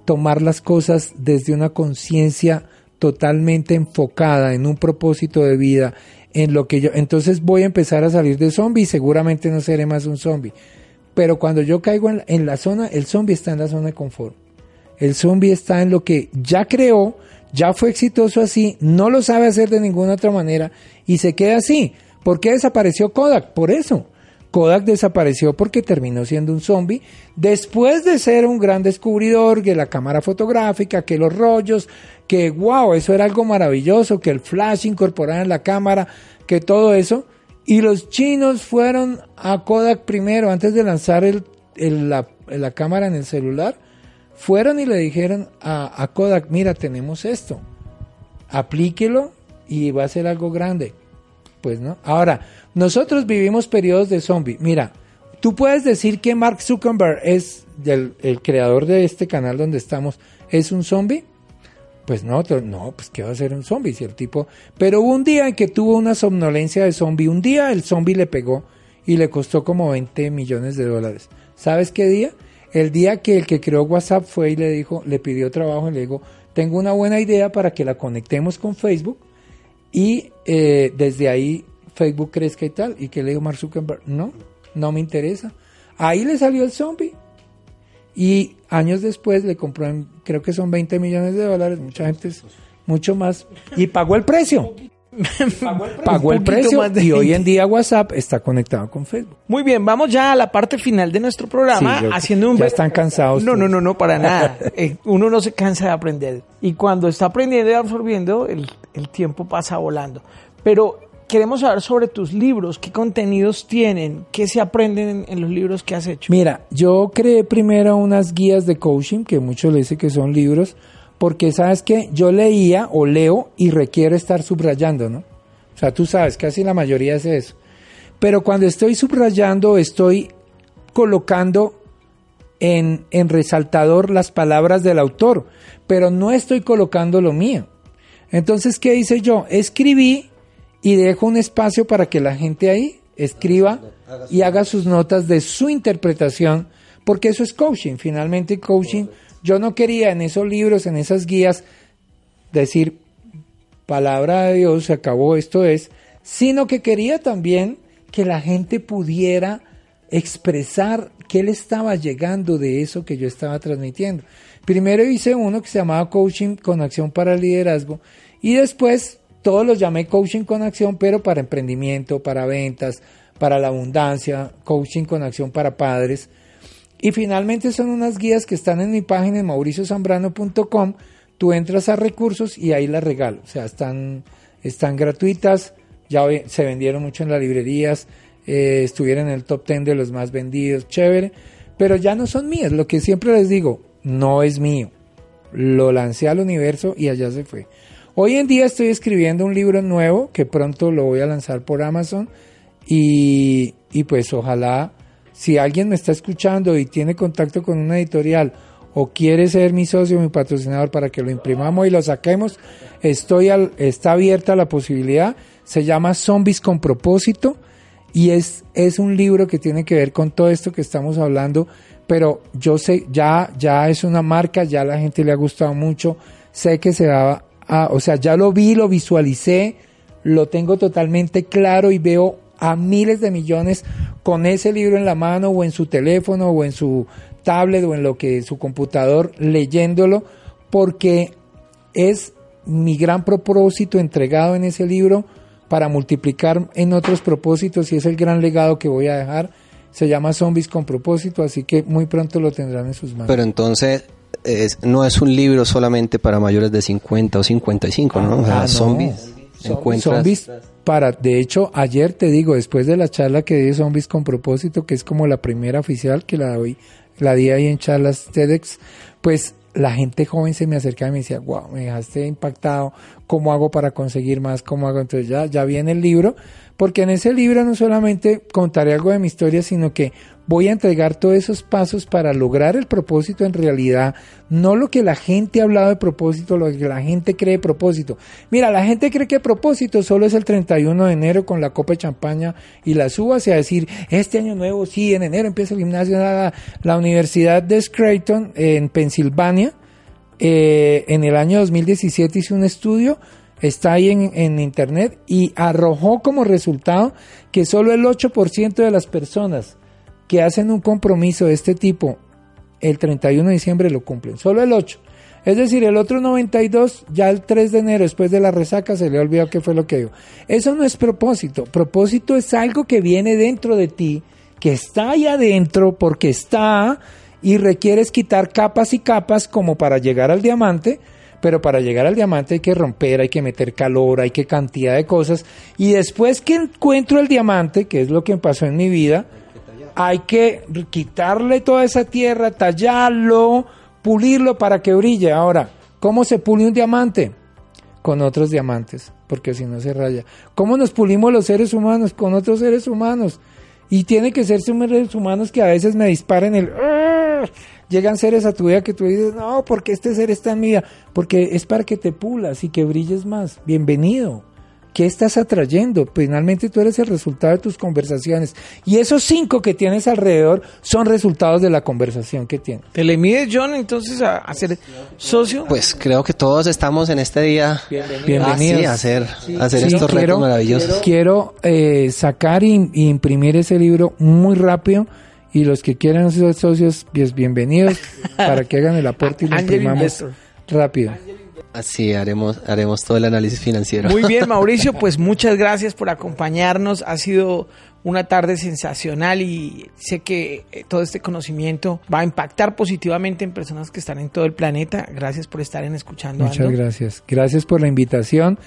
tomar las cosas desde una conciencia totalmente enfocada en un propósito de vida, en lo que yo, entonces voy a empezar a salir de zombie y seguramente no seré más un zombie. Pero cuando yo caigo en, la zona, el zombie está en la zona de confort. El zombie está en lo que ya creó, ya fue exitoso así, no lo sabe hacer de ninguna otra manera y se queda así. ¿Por qué desapareció Kodak? Por eso. Kodak desapareció porque terminó siendo un zombie después de ser un gran descubridor de la cámara fotográfica, que los rollos, que wow, eso era algo maravilloso, que el flash incorporado en la cámara, que todo eso. Y los chinos fueron a Kodak primero, antes de lanzar la, cámara en el celular, fueron y le dijeron a, a Kodak, mira, tenemos esto, aplíquelo y va a ser algo grande. Pues no. Ahora, nosotros vivimos periodos de zombie. Mira, tú puedes decir que Mark Zuckerberg es el, creador de este canal donde estamos, ¿es un zombie? Pues no, no, pues ¿qué va a ser un zombie si el tipo... Pero hubo un día en que tuvo una somnolencia de zombie. Un día el zombie le pegó y le costó como 20 millones de dólares. ¿Sabes qué día? El día que el que creó WhatsApp fue y le dijo, le pidió trabajo y le dijo, tengo una buena idea para que la conectemos con Facebook y eh, desde ahí Facebook crezca y tal. Y que le dijo Mark Zuckerberg, no, no me interesa. Ahí le salió el zombie. Y años después le compró, en, creo que son 20 millones de dólares, mucha gente es mucho más, y pagó el precio. pagó el precio, y hoy en día WhatsApp está conectado con Facebook. Muy bien, vamos ya a la parte final de nuestro programa haciendo un ya están cansados. No, no, no, no, para nada. Eh, uno no se cansa de aprender y cuando está aprendiendo y absorbiendo el, el tiempo pasa volando. Pero queremos saber sobre tus libros, qué contenidos tienen, qué se aprenden en, los libros que has hecho. Mira, yo creé primero unas guías de coaching, que muchos le dicen que son libros, porque sabes que yo leía o leo y requiero estar subrayando, ¿no? O sea, tú sabes, casi la mayoría es eso. Pero cuando estoy subrayando, estoy colocando en, en resaltador las palabras del autor, pero no estoy colocando lo mío. Entonces, ¿qué hice yo? Escribí y dejo un espacio para que la gente ahí escriba y haga sus notas de su interpretación, porque eso es coaching. Finalmente, coaching, yo no quería en esos libros, en esas guías, decir, palabra de Dios, se acabó, esto es, sino que quería también que la gente pudiera expresar qué le estaba llegando de eso que yo estaba transmitiendo. Primero hice uno que se llamaba Coaching con Acción para el Liderazgo y después todos los llamé coaching con acción, pero para emprendimiento, para ventas, para la abundancia, coaching con acción para padres. Y finalmente son unas guías que están en mi página en mauriciozambrano.com. Tú entras a recursos y ahí las regalo. O sea, están, están gratuitas, ya se vendieron mucho en las librerías, eh, estuvieron en el top 10 de los más vendidos, chévere. Pero ya no son mías. Lo que siempre les digo, no es mío. Lo lancé al universo y allá se fue. Hoy en día estoy escribiendo un libro nuevo que pronto lo voy a lanzar por Amazon y, y pues ojalá si alguien me está escuchando y tiene contacto con una editorial o quiere ser mi socio, mi patrocinador para que lo imprimamos y lo saquemos, estoy al, está abierta la posibilidad. Se llama Zombies con propósito y es, es un libro que tiene que ver con todo esto que estamos hablando, pero yo sé, ya, ya es una marca, ya la gente le ha gustado mucho, sé que se va a, o sea, ya lo vi, lo visualicé, lo tengo totalmente claro y veo a miles de millones con ese libro en la mano o en su teléfono o en su tablet o en lo que su computador leyéndolo porque es mi gran propósito entregado en ese libro para multiplicar en otros propósitos y es el gran legado que voy a dejar. Se llama Zombies con propósito, así que muy pronto lo tendrán en sus manos. Pero entonces es, no es un libro solamente para mayores de 50 o 55, ¿no? O sea, Ah, zombies. encuentras- Zombies para, de hecho, ayer te digo, después de la charla que di de Zombies con propósito, que es como la primera oficial que la doy, la di ahí en charlas TEDx, pues la gente joven se me acercaba y me decía, wow, me dejaste impactado, ¿cómo hago para conseguir más? ¿Cómo hago? Entonces ya, ya viene el libro, porque en ese libro no solamente contaré algo de mi historia, sino que voy a entregar todos esos pasos para lograr el propósito en realidad, no lo que la gente ha hablado de propósito, lo que la gente cree de propósito. Mira, la gente cree que propósito solo es el 31 de enero con la copa de champaña y las uvas y a decir, este año nuevo, sí, en enero empieza el gimnasio. La, la Universidad de Scranton en Pensilvania, eh, en el año 2017 hizo un estudio, está ahí en, en internet y arrojó como resultado que solo el 8% de las personas que hacen un compromiso de este tipo el 31 de diciembre lo cumplen, solo el 8. Es decir, el otro 92 ya el 3 de enero después de la resaca se le ha olvidado qué fue lo que dijo. Eso no es propósito, propósito es algo que viene dentro de ti, que está ahí adentro porque está y requieres quitar capas y capas como para llegar al diamante, pero para llegar al diamante hay que romper, hay que meter calor, hay que cantidad de cosas y después que encuentro el diamante, que es lo que pasó en mi vida, hay que quitarle toda esa tierra, tallarlo, pulirlo para que brille. Ahora, ¿cómo se pule un diamante? Con otros diamantes, porque si no se raya. ¿Cómo nos pulimos los seres humanos? Con otros seres humanos. Y tiene que ser seres humanos que a veces me disparen el... Llegan seres a tu vida que tú dices, no, porque este ser está en mi vida. Porque es para que te pulas y que brilles más. Bienvenido. ¿Qué estás atrayendo? Finalmente tú eres el resultado de tus conversaciones. Y esos cinco que tienes alrededor son resultados de la conversación que tienes. ¿Te le mides, John, entonces a, a ser socio? Pues creo que todos estamos en este día Bienvenidos. Ah, sí, a hacer, a hacer Sí, estos quiero- retos maravillosos. Quiero eh, sacar y, y imprimir ese libro muy rápido. Y los que quieran ser socios, pues bienvenidos para que hagan el aporte y lo imprimamos rápido. Así haremos, haremos todo el análisis financiero. Muy bien, Mauricio, pues muchas gracias por acompañarnos. Ha sido una tarde sensacional y sé que eh, todo este conocimiento va a impactar positivamente en personas que están en todo el planeta. Gracias por estar en Escuchando Muchas Ando. gracias. Gracias por la invitación.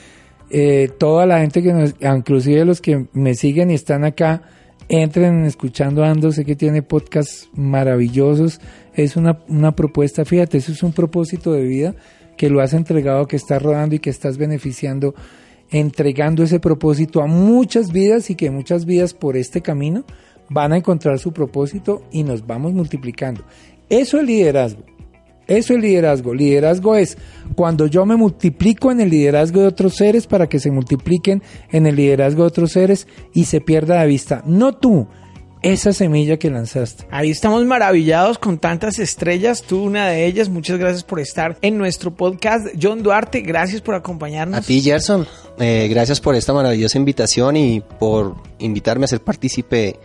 Eh, toda la gente que nos, inclusive los que me siguen y están acá, entren en escuchando Ando. Sé que tiene podcasts maravillosos. Es una, una propuesta, fíjate, eso es un propósito de vida que lo has entregado, que estás rodando y que estás beneficiando, entregando ese propósito a muchas vidas y que muchas vidas por este camino van a encontrar su propósito y nos vamos multiplicando. Eso es liderazgo. Eso es liderazgo. Liderazgo es cuando yo me multiplico en el liderazgo de otros seres para que se multipliquen en el liderazgo de otros seres y se pierda de vista. No tú, esa semilla que lanzaste. Ahí estamos maravillados con tantas estrellas, tú una de ellas. Muchas gracias por estar en nuestro podcast. John Duarte, gracias por acompañarnos. A ti, Gerson, eh, gracias por esta maravillosa invitación y por invitarme a ser partícipe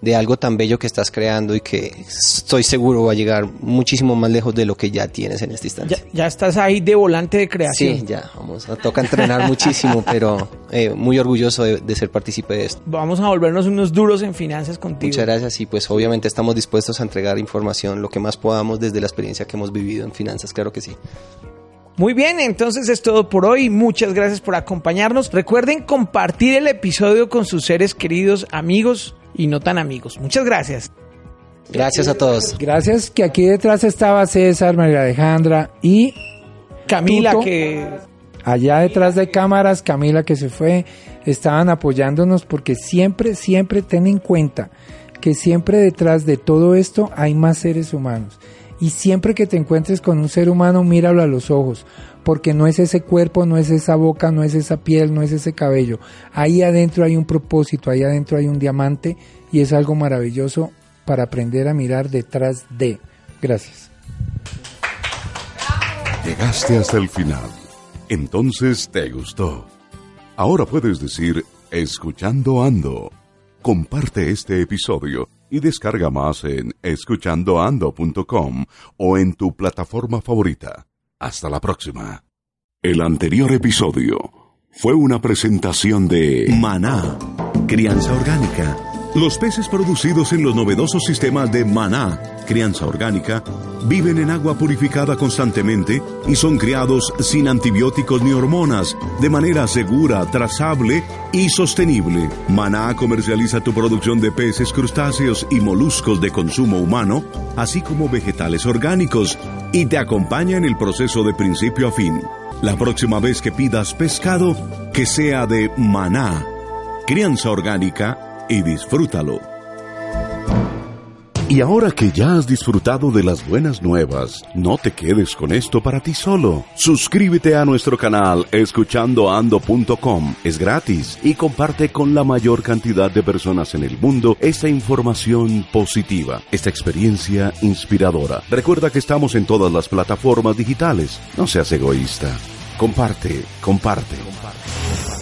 de algo tan bello que estás creando y que estoy seguro va a llegar muchísimo más lejos de lo que ya tienes en este instante. Ya, ya estás ahí de volante de creación. Sí, ya, vamos, toca entrenar muchísimo, pero eh, muy orgulloso de, de, ser partícipe de esto. Vamos a volvernos unos duros en finanzas contigo. Muchas gracias y pues obviamente estamos dispuestos a entregar información lo que más podamos desde la experiencia que hemos vivido en finanzas, claro que sí. Muy bien, entonces es todo por hoy. Muchas gracias por acompañarnos. Recuerden compartir el episodio con sus seres queridos, amigos y no tan amigos. Muchas gracias. Gracias a todos. Gracias que aquí detrás estaba César, María Alejandra y Camila Tuto. que allá detrás de cámaras, Camila que se fue, estaban apoyándonos porque siempre, siempre ten en cuenta que siempre detrás de todo esto hay más seres humanos. Y siempre que te encuentres con un ser humano, míralo a los ojos, porque no es ese cuerpo, no es esa boca, no es esa piel, no es ese cabello. Ahí adentro hay un propósito, ahí adentro hay un diamante y es algo maravilloso para aprender a mirar detrás de. Gracias. Llegaste hasta el final. Entonces te gustó. Ahora puedes decir, escuchando ando. Comparte este episodio y descarga más en escuchandoando.com o en tu plataforma favorita. Hasta la próxima. El anterior episodio fue una presentación de Maná, crianza orgánica. Los peces producidos en los novedosos sistemas de Maná, crianza orgánica, viven en agua purificada constantemente y son criados sin antibióticos ni hormonas, de manera segura, trazable y sostenible. Maná comercializa tu producción de peces, crustáceos y moluscos de consumo humano, así como vegetales orgánicos, y te acompaña en el proceso de principio a fin. La próxima vez que pidas pescado, que sea de Maná, crianza orgánica, y disfrútalo. Y ahora que ya has disfrutado de las buenas nuevas, no te quedes con esto para ti solo. Suscríbete a nuestro canal escuchandoando.com. Es gratis y comparte con la mayor cantidad de personas en el mundo esta información positiva, esta experiencia inspiradora. Recuerda que estamos en todas las plataformas digitales. No seas egoísta. Comparte, comparte. comparte.